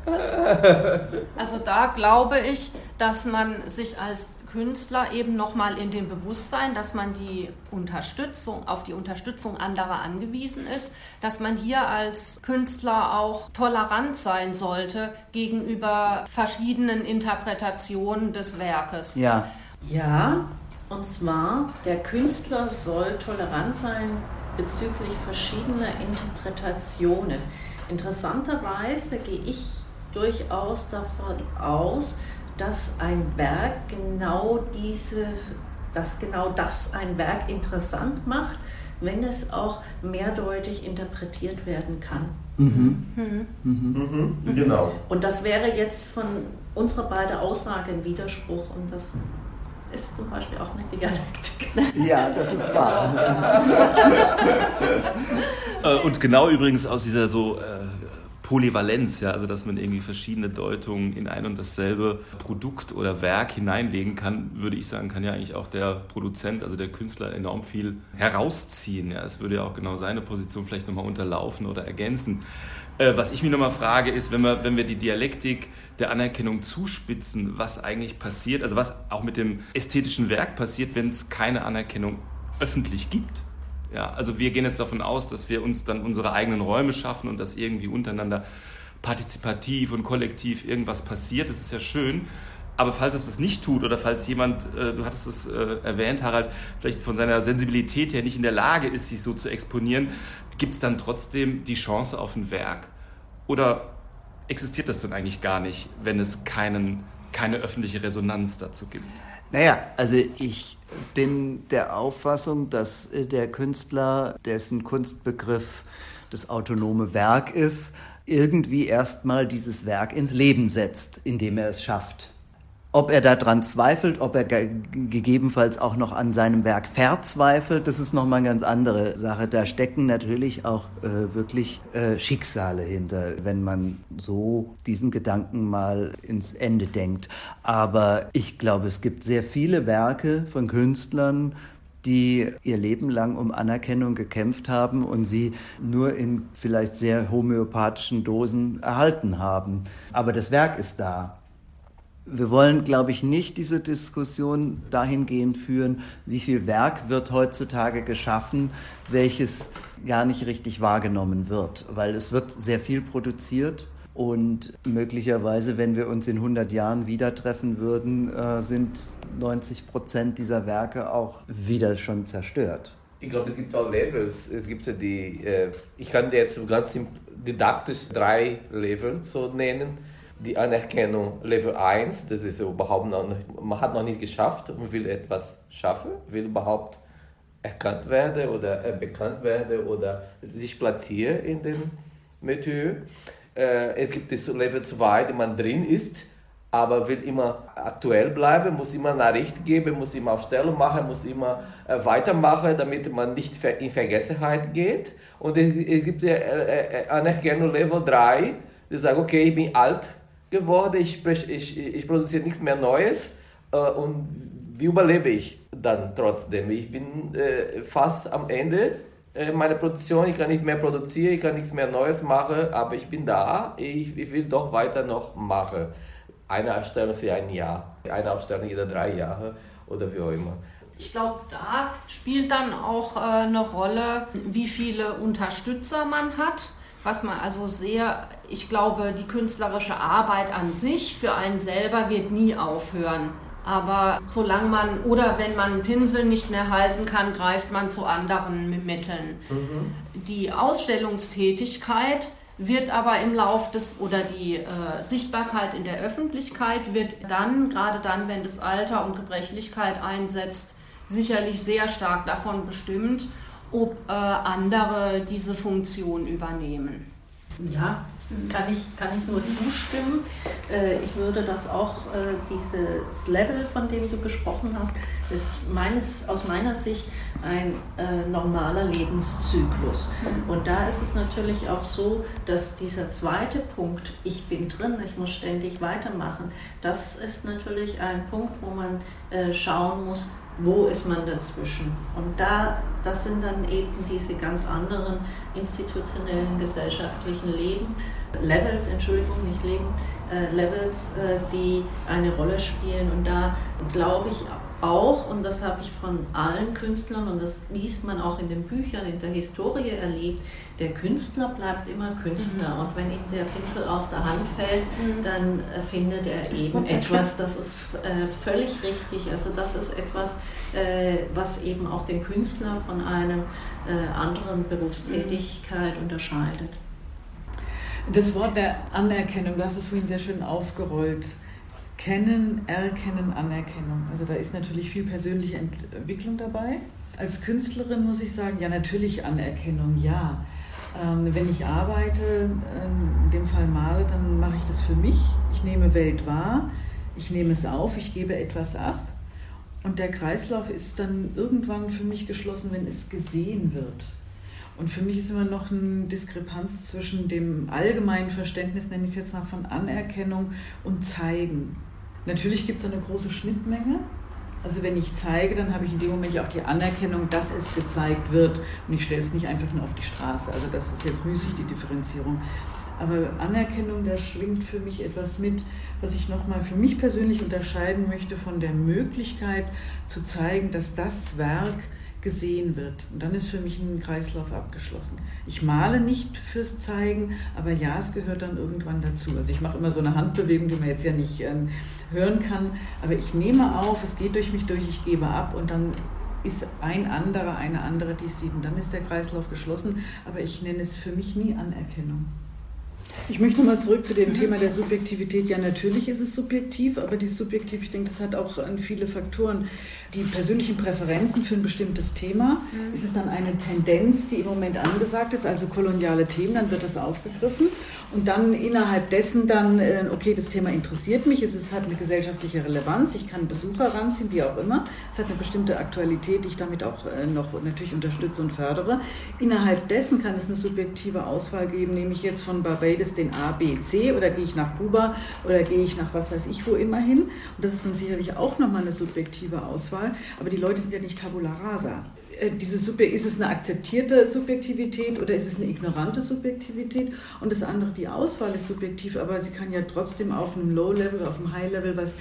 Also da glaube ich, dass man sich als Künstler eben nochmal in dem Bewusstsein, dass man die Unterstützung, auf die Unterstützung anderer angewiesen ist, dass man hier als Künstler auch tolerant sein sollte gegenüber verschiedenen Interpretationen des Werkes. Ja. Ja, und zwar, der Künstler soll tolerant sein bezüglich verschiedener Interpretationen. Interessanterweise gehe ich durchaus davon aus, dass ein Werk genau diese, dass genau das ein Werk interessant macht, wenn es auch mehrdeutig interpretiert werden kann. Mhm. Mhm. Mhm. mhm. Genau. Und das wäre jetzt von unserer beiden Aussage ein Widerspruch und das ist zum Beispiel auch eine Dialektik. Ja, das ist wahr. Äh, und genau übrigens aus dieser so äh, Polyvalenz, ja, also dass man irgendwie verschiedene Deutungen in ein und dasselbe Produkt oder Werk hineinlegen kann, würde ich sagen, kann ja eigentlich auch der Produzent, also der Künstler enorm viel herausziehen. Ja, es würde ja auch genau seine Position vielleicht nochmal unterlaufen oder ergänzen. Äh, was ich mich nochmal frage, ist, wenn wir, wenn wir die Dialektik der Anerkennung zuspitzen, was eigentlich passiert, also was auch mit dem ästhetischen Werk passiert, wenn es keine Anerkennung öffentlich gibt. Ja, also wir gehen jetzt davon aus, dass wir uns dann unsere eigenen Räume schaffen und dass irgendwie untereinander partizipativ und kollektiv irgendwas passiert. Das ist ja schön. Aber falls es das nicht tut oder falls jemand, äh, du hattest es äh, erwähnt, Harald, vielleicht von seiner Sensibilität her nicht in der Lage ist, sich so zu exponieren, gibt es dann trotzdem die Chance auf ein Werk? Oder existiert das dann eigentlich gar nicht, wenn es keinen, keine öffentliche Resonanz dazu gibt? Naja, also ich bin der Auffassung, dass äh, der Künstler, dessen Kunstbegriff das autonome Werk ist, irgendwie erstmal dieses Werk ins Leben setzt, indem er es schafft. Ob er daran zweifelt, ob er gegebenenfalls auch noch an seinem Werk verzweifelt, das ist nochmal eine ganz andere Sache. Da stecken natürlich auch äh, wirklich äh, Schicksale hinter, wenn man so diesen Gedanken mal ins Ende denkt. Aber ich glaube, es gibt sehr viele Werke von Künstlern, die ihr Leben lang um Anerkennung gekämpft haben und sie nur in vielleicht sehr homöopathischen Dosen erhalten haben. Aber das Werk ist da. Wir wollen, glaube ich, nicht diese Diskussion dahingehend führen, wie viel Werk wird heutzutage geschaffen, welches gar nicht richtig wahrgenommen wird, weil es wird sehr viel produziert und möglicherweise, wenn wir uns in 100 Jahren wieder treffen würden, äh, sind 90 Prozent dieser Werke auch wieder schon zerstört. Ich glaube, es gibt auch Levels. Es gibt die, äh, ich kann dir jetzt ganz didaktisch drei Level so nennen die Anerkennung Level 1, das ist überhaupt noch nicht, man hat noch nicht geschafft und will etwas schaffen, will überhaupt erkannt werden oder bekannt werden oder sich platzieren in dem Milieu. Äh, es gibt das Level 2, die man drin ist, aber will immer aktuell bleiben, muss immer Nachricht geben, muss immer Aufstellung machen, muss immer äh, weitermachen, damit man nicht in Vergessenheit geht. Und es, es gibt äh, Anerkennung Level 3, die sagt, okay, ich bin alt, geworden, ich, ich, ich produziere nichts mehr Neues äh, und wie überlebe ich dann trotzdem? Ich bin äh, fast am Ende äh, meiner Produktion, ich kann nicht mehr produzieren, ich kann nichts mehr Neues machen, aber ich bin da, ich, ich will doch weiter noch machen. Eine Ausstellung für ein Jahr, eine Ausstellung jeder drei Jahre oder wie auch immer. Ich glaube, da spielt dann auch äh, eine Rolle, wie viele Unterstützer man hat was man also sehr, ich glaube, die künstlerische Arbeit an sich für einen selber wird nie aufhören. Aber solange man oder wenn man einen Pinsel nicht mehr halten kann, greift man zu anderen Mitteln. Mhm. Die Ausstellungstätigkeit wird aber im Lauf des oder die äh, Sichtbarkeit in der Öffentlichkeit wird dann, gerade dann, wenn das Alter und Gebrechlichkeit einsetzt, sicherlich sehr stark davon bestimmt, ob äh, andere diese Funktion übernehmen. Ja, kann ich, kann ich nur zustimmen. Äh, ich würde das auch, äh, dieses Level, von dem du gesprochen hast, ist meines, aus meiner Sicht ein äh, normaler Lebenszyklus. Und da ist es natürlich auch so, dass dieser zweite Punkt, ich bin drin, ich muss ständig weitermachen, das ist natürlich ein Punkt, wo man äh, schauen muss, wo ist man dazwischen? Und da, das sind dann eben diese ganz anderen institutionellen gesellschaftlichen Leben, Levels, Entschuldigung, nicht Leben, äh, Levels, äh, die eine Rolle spielen. Und da glaube ich auch, und das habe ich von allen Künstlern, und das liest man auch in den Büchern, in der Historie erlebt, der Künstler bleibt immer Künstler. Mhm. Und wenn ihm der Pinsel aus der Hand fällt, mhm. dann äh, findet er eben etwas, das ist äh, völlig richtig. Also das ist etwas, äh, was eben auch den Künstler von einer äh, anderen Berufstätigkeit mhm. unterscheidet. Das Wort der Anerkennung, du hast es vorhin sehr schön aufgerollt. Kennen, Erkennen, Anerkennung. Also da ist natürlich viel persönliche Entwicklung dabei. Als Künstlerin muss ich sagen, ja natürlich Anerkennung, ja. Ähm, wenn ich arbeite, ähm, in dem Fall male, dann mache ich das für mich. Ich nehme Welt wahr, ich nehme es auf, ich gebe etwas ab. Und der Kreislauf ist dann irgendwann für mich geschlossen, wenn es gesehen wird. Und für mich ist immer noch eine Diskrepanz zwischen dem allgemeinen Verständnis, nenne ich es jetzt mal, von Anerkennung und Zeigen. Natürlich gibt es eine große Schnittmenge. Also wenn ich zeige, dann habe ich in dem Moment auch die Anerkennung, dass es gezeigt wird und ich stelle es nicht einfach nur auf die Straße. Also das ist jetzt müßig die Differenzierung. Aber Anerkennung, da schwingt für mich etwas mit, was ich nochmal für mich persönlich unterscheiden möchte von der Möglichkeit zu zeigen, dass das Werk gesehen wird. Und dann ist für mich ein Kreislauf abgeschlossen. Ich male nicht fürs Zeigen, aber ja, es gehört dann irgendwann dazu. Also ich mache immer so eine Handbewegung, die man jetzt ja nicht äh, hören kann, aber ich nehme auf, es geht durch mich durch, ich gebe ab und dann ist ein anderer, eine andere, die es sieht. Und dann ist der Kreislauf geschlossen, aber ich nenne es für mich nie Anerkennung. Ich möchte nochmal zurück zu dem Thema der Subjektivität. Ja, natürlich ist es subjektiv, aber die Subjektiv, ich denke, das hat auch viele Faktoren. Die persönlichen Präferenzen für ein bestimmtes Thema. Mhm. Ist es dann eine Tendenz, die im Moment angesagt ist, also koloniale Themen, dann wird das aufgegriffen. Und dann innerhalb dessen dann, äh, okay, das Thema interessiert mich, es hat eine gesellschaftliche Relevanz, ich kann Besucher ranziehen, wie auch immer. Es hat eine bestimmte Aktualität, die ich damit auch äh, noch natürlich unterstütze und fördere. Innerhalb dessen kann es eine subjektive Auswahl geben, nehme ich jetzt von Barbados den A, B, C oder gehe ich nach Kuba oder gehe ich nach was weiß ich wo immer hin. Und das ist dann sicherlich auch nochmal eine subjektive Auswahl. Aber die Leute sind ja nicht tabula rasa. Äh, diese Subje ist es eine akzeptierte Subjektivität oder ist es eine ignorante Subjektivität? Und das andere, die Auswahl ist subjektiv, aber sie kann ja trotzdem auf einem Low-Level, auf einem High-Level was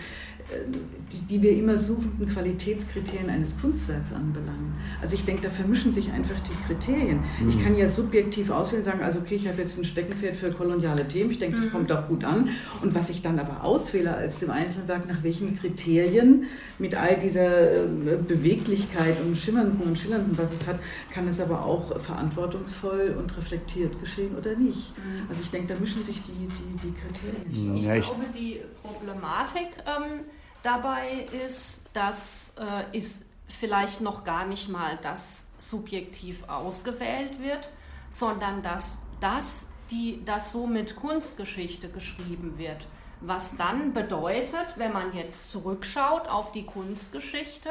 die, die wir immer suchenden Qualitätskriterien eines Kunstwerks anbelangen. Also ich denke, da vermischen sich einfach die Kriterien. Mhm. Ich kann ja subjektiv auswählen, sagen, also okay, ich habe jetzt ein Steckenpferd für koloniale Themen, ich denke, das mhm. kommt auch gut an. Und was ich dann aber auswähle als dem Einzelwerk, nach welchen Kriterien mit all dieser äh, Beweglichkeit und Schimmernden und Schillernden, was es hat, kann es aber auch verantwortungsvoll und reflektiert geschehen oder nicht. Mhm. Also ich denke, da mischen sich die, die, die Kriterien. Ich, ich glaube, die Problematik ähm, dabei ist, dass äh, ist vielleicht noch gar nicht mal das subjektiv ausgewählt wird, sondern dass das, die, das so mit Kunstgeschichte geschrieben wird. Was dann bedeutet, wenn man jetzt zurückschaut auf die Kunstgeschichte,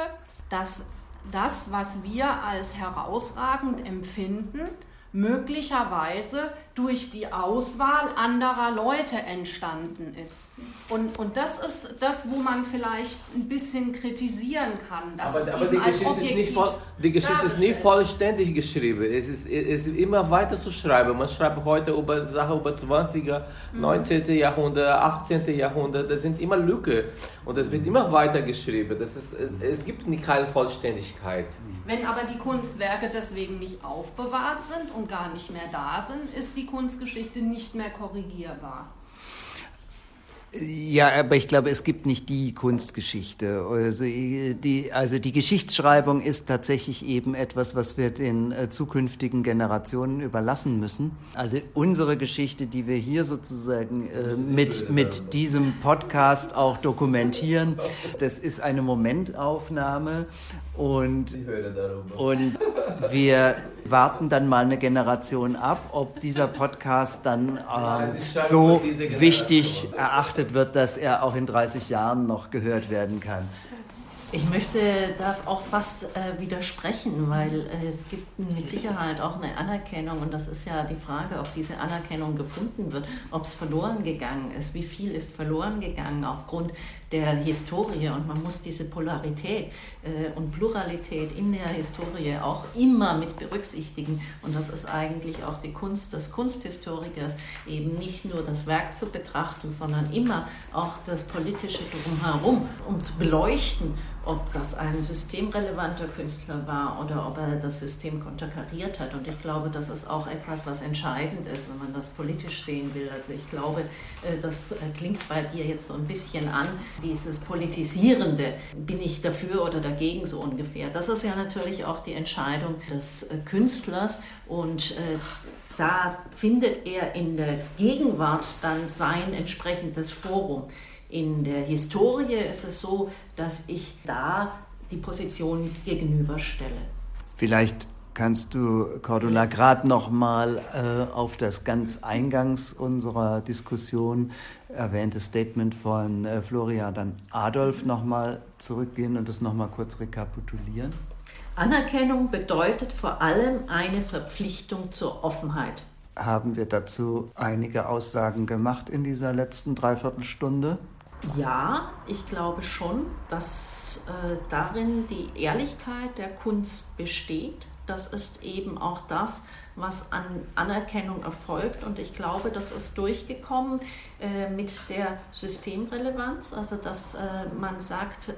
dass das, was wir als herausragend empfinden, möglicherweise durch die Auswahl anderer Leute entstanden ist. Und, und das ist das, wo man vielleicht ein bisschen kritisieren kann. aber, aber die, Geschichte ist nicht die Geschichte ist nicht vollständig geschrieben. Es ist, es ist immer weiter zu schreiben. Man schreibt heute über Sachen über 20er, 19. Mhm. Jahrhundert, 18. Jahrhundert. Das sind immer Lücke. Und es wird immer weiter geschrieben. Das ist, es gibt keine Vollständigkeit. Wenn aber die Kunstwerke deswegen nicht aufbewahrt sind und gar nicht mehr da sind, ist die Kunstgeschichte nicht mehr korrigierbar. Ja, aber ich glaube, es gibt nicht die Kunstgeschichte. Also die, also die Geschichtsschreibung ist tatsächlich eben etwas, was wir den äh, zukünftigen Generationen überlassen müssen. Also unsere Geschichte, die wir hier sozusagen äh, mit, mit diesem Podcast auch dokumentieren, das ist eine Momentaufnahme und, und wir warten dann mal eine Generation ab, ob dieser Podcast dann äh, so wichtig erachtet wird, dass er auch in 30 Jahren noch gehört werden kann. Ich möchte da auch fast äh, widersprechen, weil äh, es gibt mit Sicherheit auch eine Anerkennung und das ist ja die Frage, ob diese Anerkennung gefunden wird, ob es verloren gegangen ist, wie viel ist verloren gegangen aufgrund der Historie und man muss diese Polarität äh, und Pluralität in der Historie auch immer mit berücksichtigen und das ist eigentlich auch die Kunst des Kunsthistorikers, eben nicht nur das Werk zu betrachten, sondern immer auch das politische drumherum, um zu beleuchten, ob das ein systemrelevanter Künstler war oder ob er das System konterkariert hat. Und ich glaube, das ist auch etwas, was entscheidend ist, wenn man das politisch sehen will. Also ich glaube, äh, das äh, klingt bei dir jetzt so ein bisschen an, dieses Politisierende, bin ich dafür oder dagegen so ungefähr. Das ist ja natürlich auch die Entscheidung des äh, Künstlers und da findet er in der Gegenwart dann sein entsprechendes Forum. In der Historie ist es so, dass ich da die Position gegenüberstelle. Vielleicht kannst du, Cordula, gerade noch mal äh, auf das ganz eingangs unserer Diskussion erwähnte Statement von äh, Florian Adolf noch mal zurückgehen und das noch mal kurz rekapitulieren? Anerkennung bedeutet vor allem eine Verpflichtung zur Offenheit. Haben wir dazu einige Aussagen gemacht in dieser letzten Dreiviertelstunde? Ja, ich glaube schon, dass äh, darin die Ehrlichkeit der Kunst besteht. Das ist eben auch das, was an Anerkennung erfolgt. Und ich glaube, das ist durchgekommen äh, mit der Systemrelevanz, also dass äh, man sagt, äh,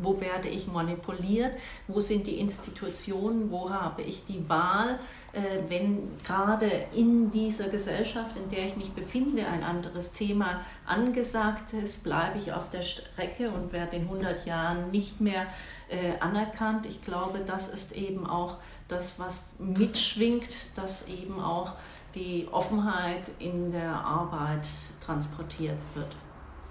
wo werde ich manipuliert, wo sind die Institutionen, wo habe ich die Wahl, äh, wenn gerade in dieser Gesellschaft, in der ich mich befinde, ein anderes Thema angesagt ist, bleibe ich auf der Strecke und werde in 100 Jahren nicht mehr äh, anerkannt. Ich glaube, das ist eben auch das, was mitschwingt, dass eben auch die Offenheit in der Arbeit transportiert wird.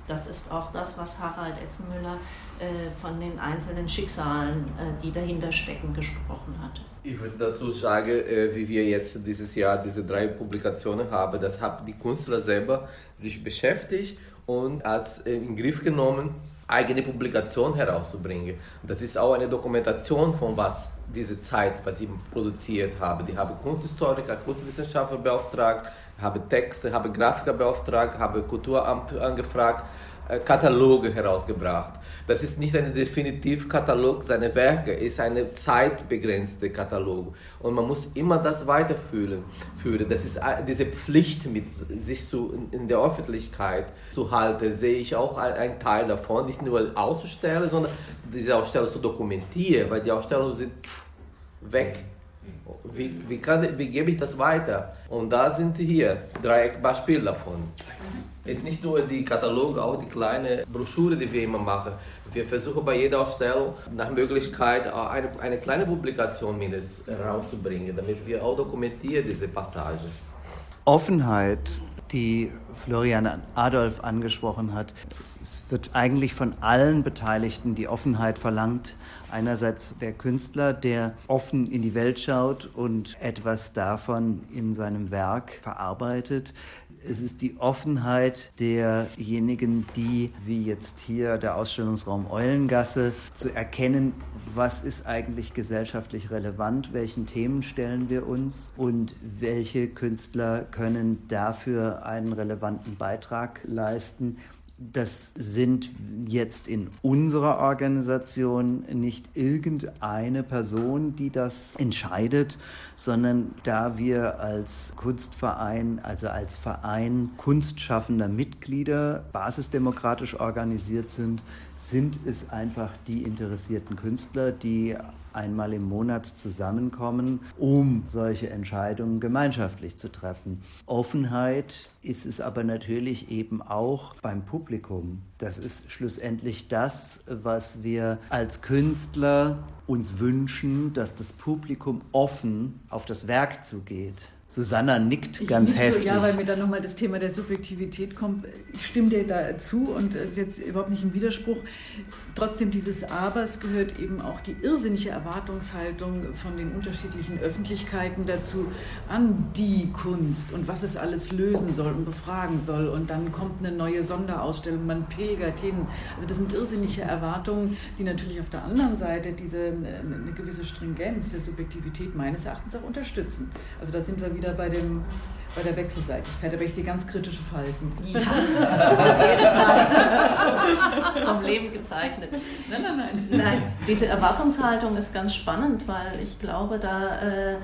Das ist auch das, was Harald Etzenmüller äh, von den einzelnen Schicksalen, äh, die dahinter stecken, gesprochen hat. Ich würde dazu sagen, äh, wie wir jetzt dieses Jahr diese drei Publikationen haben, das haben die Künstler selber sich beschäftigt und als in den Griff genommen, eigene Publikation herauszubringen. Das ist auch eine Dokumentation von was diese Zeit, was sie produziert haben. Die haben Kunsthistoriker, Kunstwissenschaftler beauftragt, haben Texte, haben Grafiker beauftragt, haben Kulturamt angefragt, Kataloge herausgebracht. Das ist nicht ein definitiv Katalog seiner Werke, ist ein zeitbegrenzter Katalog. Und man muss immer das weiterführen. Das ist diese Pflicht, mit sich zu, in der Öffentlichkeit zu halten, sehe ich auch einen Teil davon. Nicht nur auszustellen, sondern diese Ausstellung zu dokumentieren, weil die Ausstellungen sind weg. Wie, wie, kann, wie gebe ich das weiter? Und da sind hier drei Beispiele davon. Nicht nur die Kataloge, auch die kleine Broschüre, die wir immer machen. Wir versuchen bei jeder Ausstellung nach Möglichkeit eine, eine kleine Publikation mindestens rauszubringen, damit wir auch dokumentieren diese Passage. Offenheit, die Florian Adolf angesprochen hat. Es wird eigentlich von allen Beteiligten die Offenheit verlangt. Einerseits der Künstler, der offen in die Welt schaut und etwas davon in seinem Werk verarbeitet es ist die Offenheit derjenigen, die, wie jetzt hier der Ausstellungsraum Eulengasse, zu erkennen, was ist eigentlich gesellschaftlich relevant, welchen Themen stellen wir uns und welche Künstler können dafür einen relevanten Beitrag leisten das sind jetzt in unserer Organisation nicht irgendeine Person, die das entscheidet, sondern da wir als Kunstverein, also als Verein kunstschaffender Mitglieder basisdemokratisch organisiert sind, sind es einfach die interessierten Künstler, die einmal im Monat zusammenkommen, um solche Entscheidungen gemeinschaftlich zu treffen. Offenheit ist es aber natürlich eben auch beim Publikum. Das ist schlussendlich das, was wir als Künstler uns wünschen, dass das Publikum offen auf das Werk zugeht. Susanna nickt ganz heftig. So, ja, weil mir dann nochmal das Thema der Subjektivität kommt. Ich stimme dir da zu und ist jetzt überhaupt nicht im Widerspruch. Trotzdem dieses Abers gehört eben auch die irrsinnige Erwartungshaltung von den unterschiedlichen Öffentlichkeiten dazu an die Kunst und was es alles lösen soll und befragen soll. Und dann kommt eine neue Sonderausstellung, man pilgert hin. Also das sind irrsinnige Erwartungen, die natürlich auf der anderen Seite diese eine gewisse Stringenz der Subjektivität meines Erachtens auch unterstützen. Also da sind wir wieder wieder bei, dem, bei der Wechselseitigkeit, aber ich sehe ganz kritische Falten. Ja, Vom Leben gezeichnet. Nein, nein, nein. Nein, diese Erwartungshaltung ist ganz spannend, weil ich glaube, da äh, äh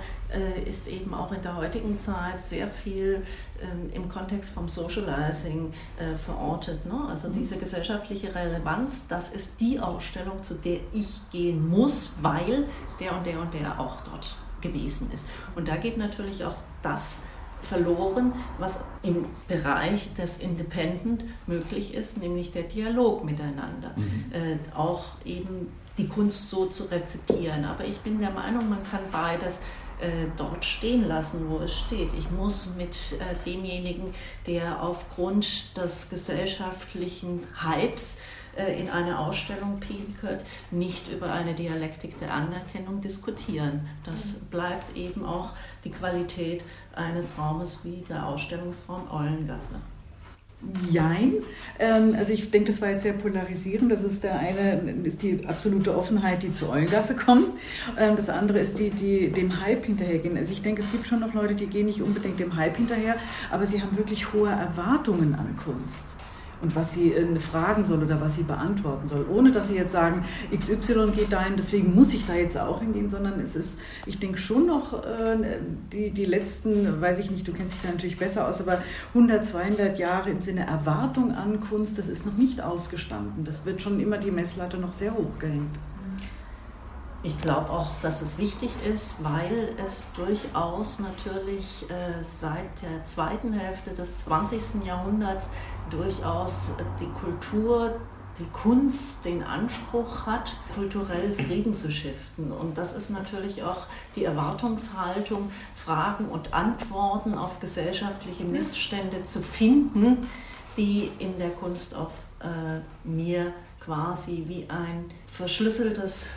ist eben auch in der heutigen Zeit sehr viel ähm, im Kontext vom Socializing äh, verortet. Ne? Also diese mhm. gesellschaftliche Relevanz, das ist die Ausstellung, zu der ich gehen muss, weil der und der und der auch dort gewesen ist. Und da geht natürlich auch das verloren, was im Bereich des Independent möglich ist, nämlich der Dialog miteinander. Mhm. Äh, auch eben die Kunst so zu rezipieren. Aber ich bin der Meinung, man kann beides äh, dort stehen lassen, wo es steht. Ich muss mit äh, demjenigen, der aufgrund des gesellschaftlichen Hypes in eine Ausstellung pinkelt, nicht über eine Dialektik der Anerkennung diskutieren. Das mhm. bleibt eben auch die Qualität eines Raumes wie der Ausstellungsraum Eulengasse. Jein. Ähm, also ich denke, das war jetzt sehr polarisierend. Das ist der eine, ist die absolute Offenheit, die zur Eulengasse kommt. Ähm, das andere ist die, die dem Hype hinterhergehen. Also ich denke, es gibt schon noch Leute, die gehen nicht unbedingt dem Hype hinterher, aber sie haben wirklich hohe Erwartungen an Kunst und was sie äh, fragen soll oder was sie beantworten soll, ohne dass sie jetzt sagen, XY geht dahin, deswegen muss ich da jetzt auch hingehen, sondern es ist, ich denke schon noch, äh, die, die letzten, weiß ich nicht, du kennst dich da natürlich besser aus, aber 100, 200 Jahre im Sinne Erwartung an Kunst, das ist noch nicht ausgestanden. Das wird schon immer die Messlatte noch sehr hoch gehängt. Ich glaube auch, dass es wichtig ist, weil es durchaus natürlich äh, seit der zweiten Hälfte des 20. Jahrhunderts durchaus die Kultur die Kunst den Anspruch hat, kulturell Frieden zu stiften. Und das ist natürlich auch die Erwartungshaltung, Fragen und Antworten auf gesellschaftliche Missstände zu finden, die in der Kunst auf äh, mir quasi wie ein verschlüsseltes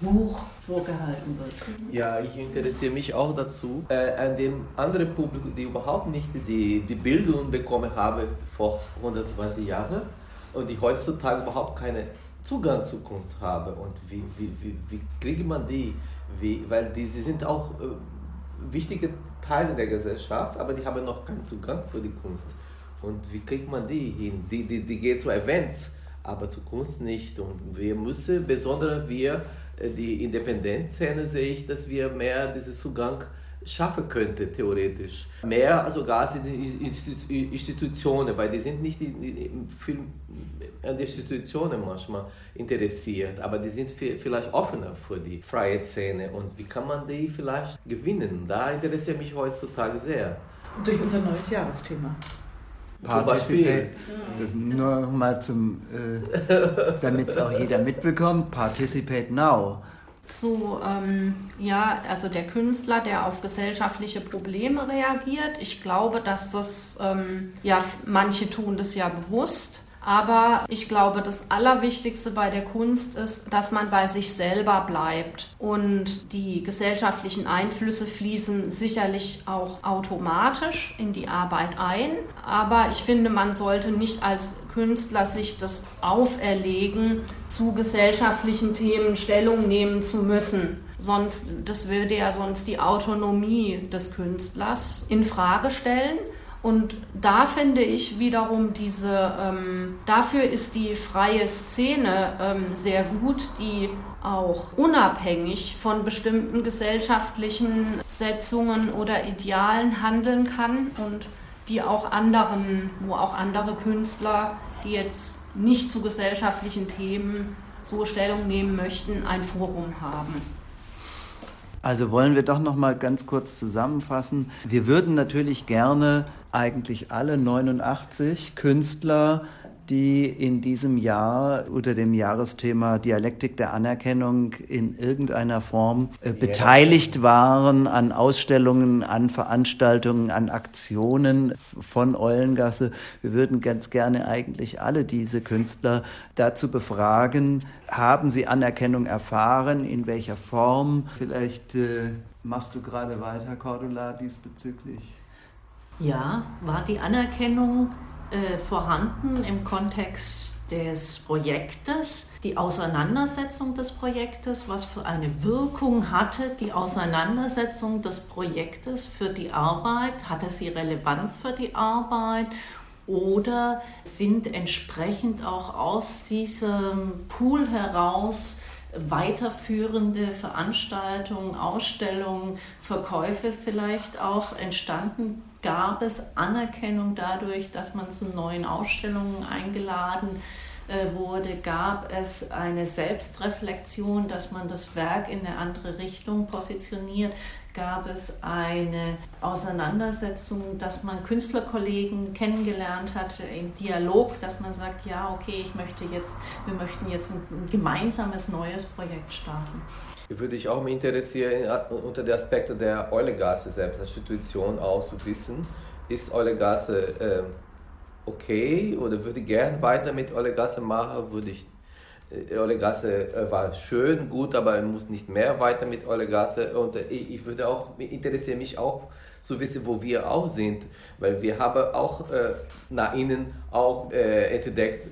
Buch vorgehalten wird. Ja, ich interessiere mich auch dazu, äh, an dem anderen Publikum, die überhaupt nicht die, die Bildung bekommen habe vor 120 Jahren und die heutzutage überhaupt keinen Zugang zur Kunst haben. Und wie, wie, wie, wie kriegt man die? Wie, weil die, sie sind auch äh, wichtige Teile der Gesellschaft, aber die haben noch keinen Zugang für die Kunst. Und wie kriegt man die hin? Die, die, die gehen zu Events, aber zu Kunst nicht. Und wir müssen, besonders wir, äh, die Independenzszene, sehe ich, dass wir mehr diesen Zugang schaffen könnte, theoretisch. Mehr also die Institutionen, weil die sind nicht viel an die Institutionen manchmal interessiert, aber die sind vielleicht offener für die freie Szene. Und wie kann man die vielleicht gewinnen? Da interessiert mich heutzutage sehr. Durch unser neues Jahresthema. Participate. Das nur mal zum, äh, damit es auch jeder mitbekommt. Participate now. Zu, ähm, ja, also der Künstler, der auf gesellschaftliche Probleme reagiert. Ich glaube, dass das, ähm, ja, manche tun das ja bewusst aber ich glaube, das Allerwichtigste bei der Kunst ist, dass man bei sich selber bleibt. Und die gesellschaftlichen Einflüsse fließen sicherlich auch automatisch in die Arbeit ein. Aber ich finde, man sollte nicht als Künstler sich das auferlegen, zu gesellschaftlichen Themen Stellung nehmen zu müssen. Sonst, das würde ja sonst die Autonomie des Künstlers in Frage stellen. Und da finde ich wiederum diese, ähm, dafür ist die freie Szene ähm, sehr gut, die auch unabhängig von bestimmten gesellschaftlichen Setzungen oder Idealen handeln kann und die auch anderen, wo auch andere Künstler, die jetzt nicht zu gesellschaftlichen Themen so Stellung nehmen möchten, ein Forum haben. Also wollen wir doch noch mal ganz kurz zusammenfassen. Wir würden natürlich gerne eigentlich alle 89 Künstler die in diesem Jahr unter dem Jahresthema Dialektik der Anerkennung in irgendeiner Form äh, beteiligt waren an Ausstellungen, an Veranstaltungen, an Aktionen von Eulengasse. Wir würden ganz gerne eigentlich alle diese Künstler dazu befragen, haben sie Anerkennung erfahren, in welcher Form? Vielleicht äh, machst du gerade weiter, Cordula, diesbezüglich. Ja, war die Anerkennung äh, vorhanden im Kontext des Projektes, die Auseinandersetzung des Projektes, was für eine Wirkung hatte die Auseinandersetzung des Projektes für die Arbeit, hatte sie Relevanz für die Arbeit oder sind entsprechend auch aus diesem Pool heraus weiterführende Veranstaltungen, Ausstellungen, Verkäufe vielleicht auch entstanden? Gab es Anerkennung dadurch, dass man zu neuen Ausstellungen eingeladen äh, wurde? Gab es eine Selbstreflexion, dass man das Werk in eine andere Richtung positioniert? Gab es eine Auseinandersetzung, dass man Künstlerkollegen kennengelernt hat im Dialog, dass man sagt, ja, okay, ich möchte jetzt, wir möchten jetzt ein gemeinsames neues Projekt starten? Würde ich auch mich interessieren, unter den Aspekten der Eulegasse selbst, als Institution auch zu wissen, ist Eulegasse äh, okay oder würde ich gerne weiter mit Eulegasse machen, würde ich äh, Eulegasse äh, war schön, gut, aber man muss nicht mehr weiter mit Eulegasse. Und äh, ich würde auch, interessiere mich auch zu wissen, wo wir auch sind, weil wir haben auch äh, nach innen auch äh, entdeckt,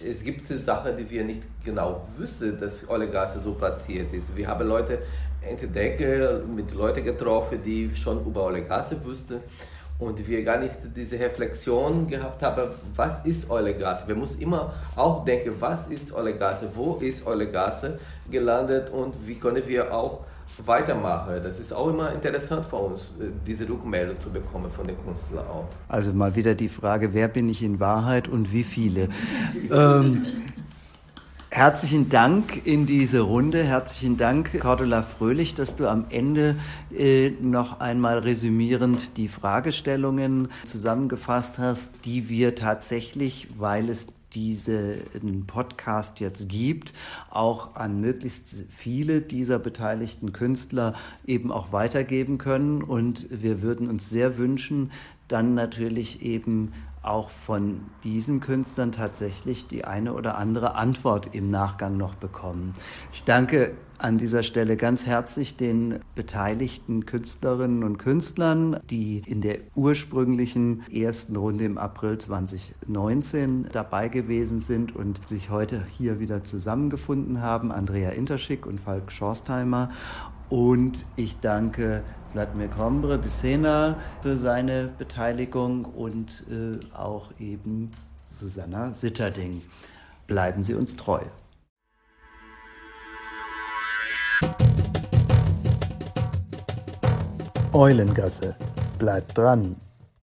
es gibt Sachen, die wir nicht genau wüssten, dass Eulegasse so platziert ist. Wir haben Leute entdeckt, mit Leuten getroffen, die schon über Eulegasse wussten und wir gar nicht diese Reflexion gehabt haben, was ist Eulegasse? Wir müssen immer auch denken, was ist Eulegasse? Wo ist Eulegasse gelandet und wie können wir auch weitermachen. Das ist auch immer interessant für uns, diese Rückmeldung zu bekommen von den Künstlern auch. Also mal wieder die Frage, wer bin ich in Wahrheit und wie viele? ähm, Herzlichen Dank in diese Runde. Herzlichen Dank, Cordula Fröhlich, dass du am Ende äh, noch einmal resümierend die Fragestellungen zusammengefasst hast, die wir tatsächlich, weil es diesen Podcast jetzt gibt, auch an möglichst viele dieser beteiligten Künstler eben auch weitergeben können. Und wir würden uns sehr wünschen, dann natürlich eben auch von diesen Künstlern tatsächlich die eine oder andere Antwort im Nachgang noch bekommen. Ich danke an dieser Stelle ganz herzlich den beteiligten Künstlerinnen und Künstlern, die in der ursprünglichen ersten Runde im April 2019 dabei gewesen sind und sich heute hier wieder zusammengefunden haben. Andrea Interschick und Falk Schorstheimer. Und ich danke Vladimir Kombre de Sena für seine Beteiligung und äh, auch eben Susanna Sitterding. Bleiben Sie uns treu. Eulengasse. Bleibt dran.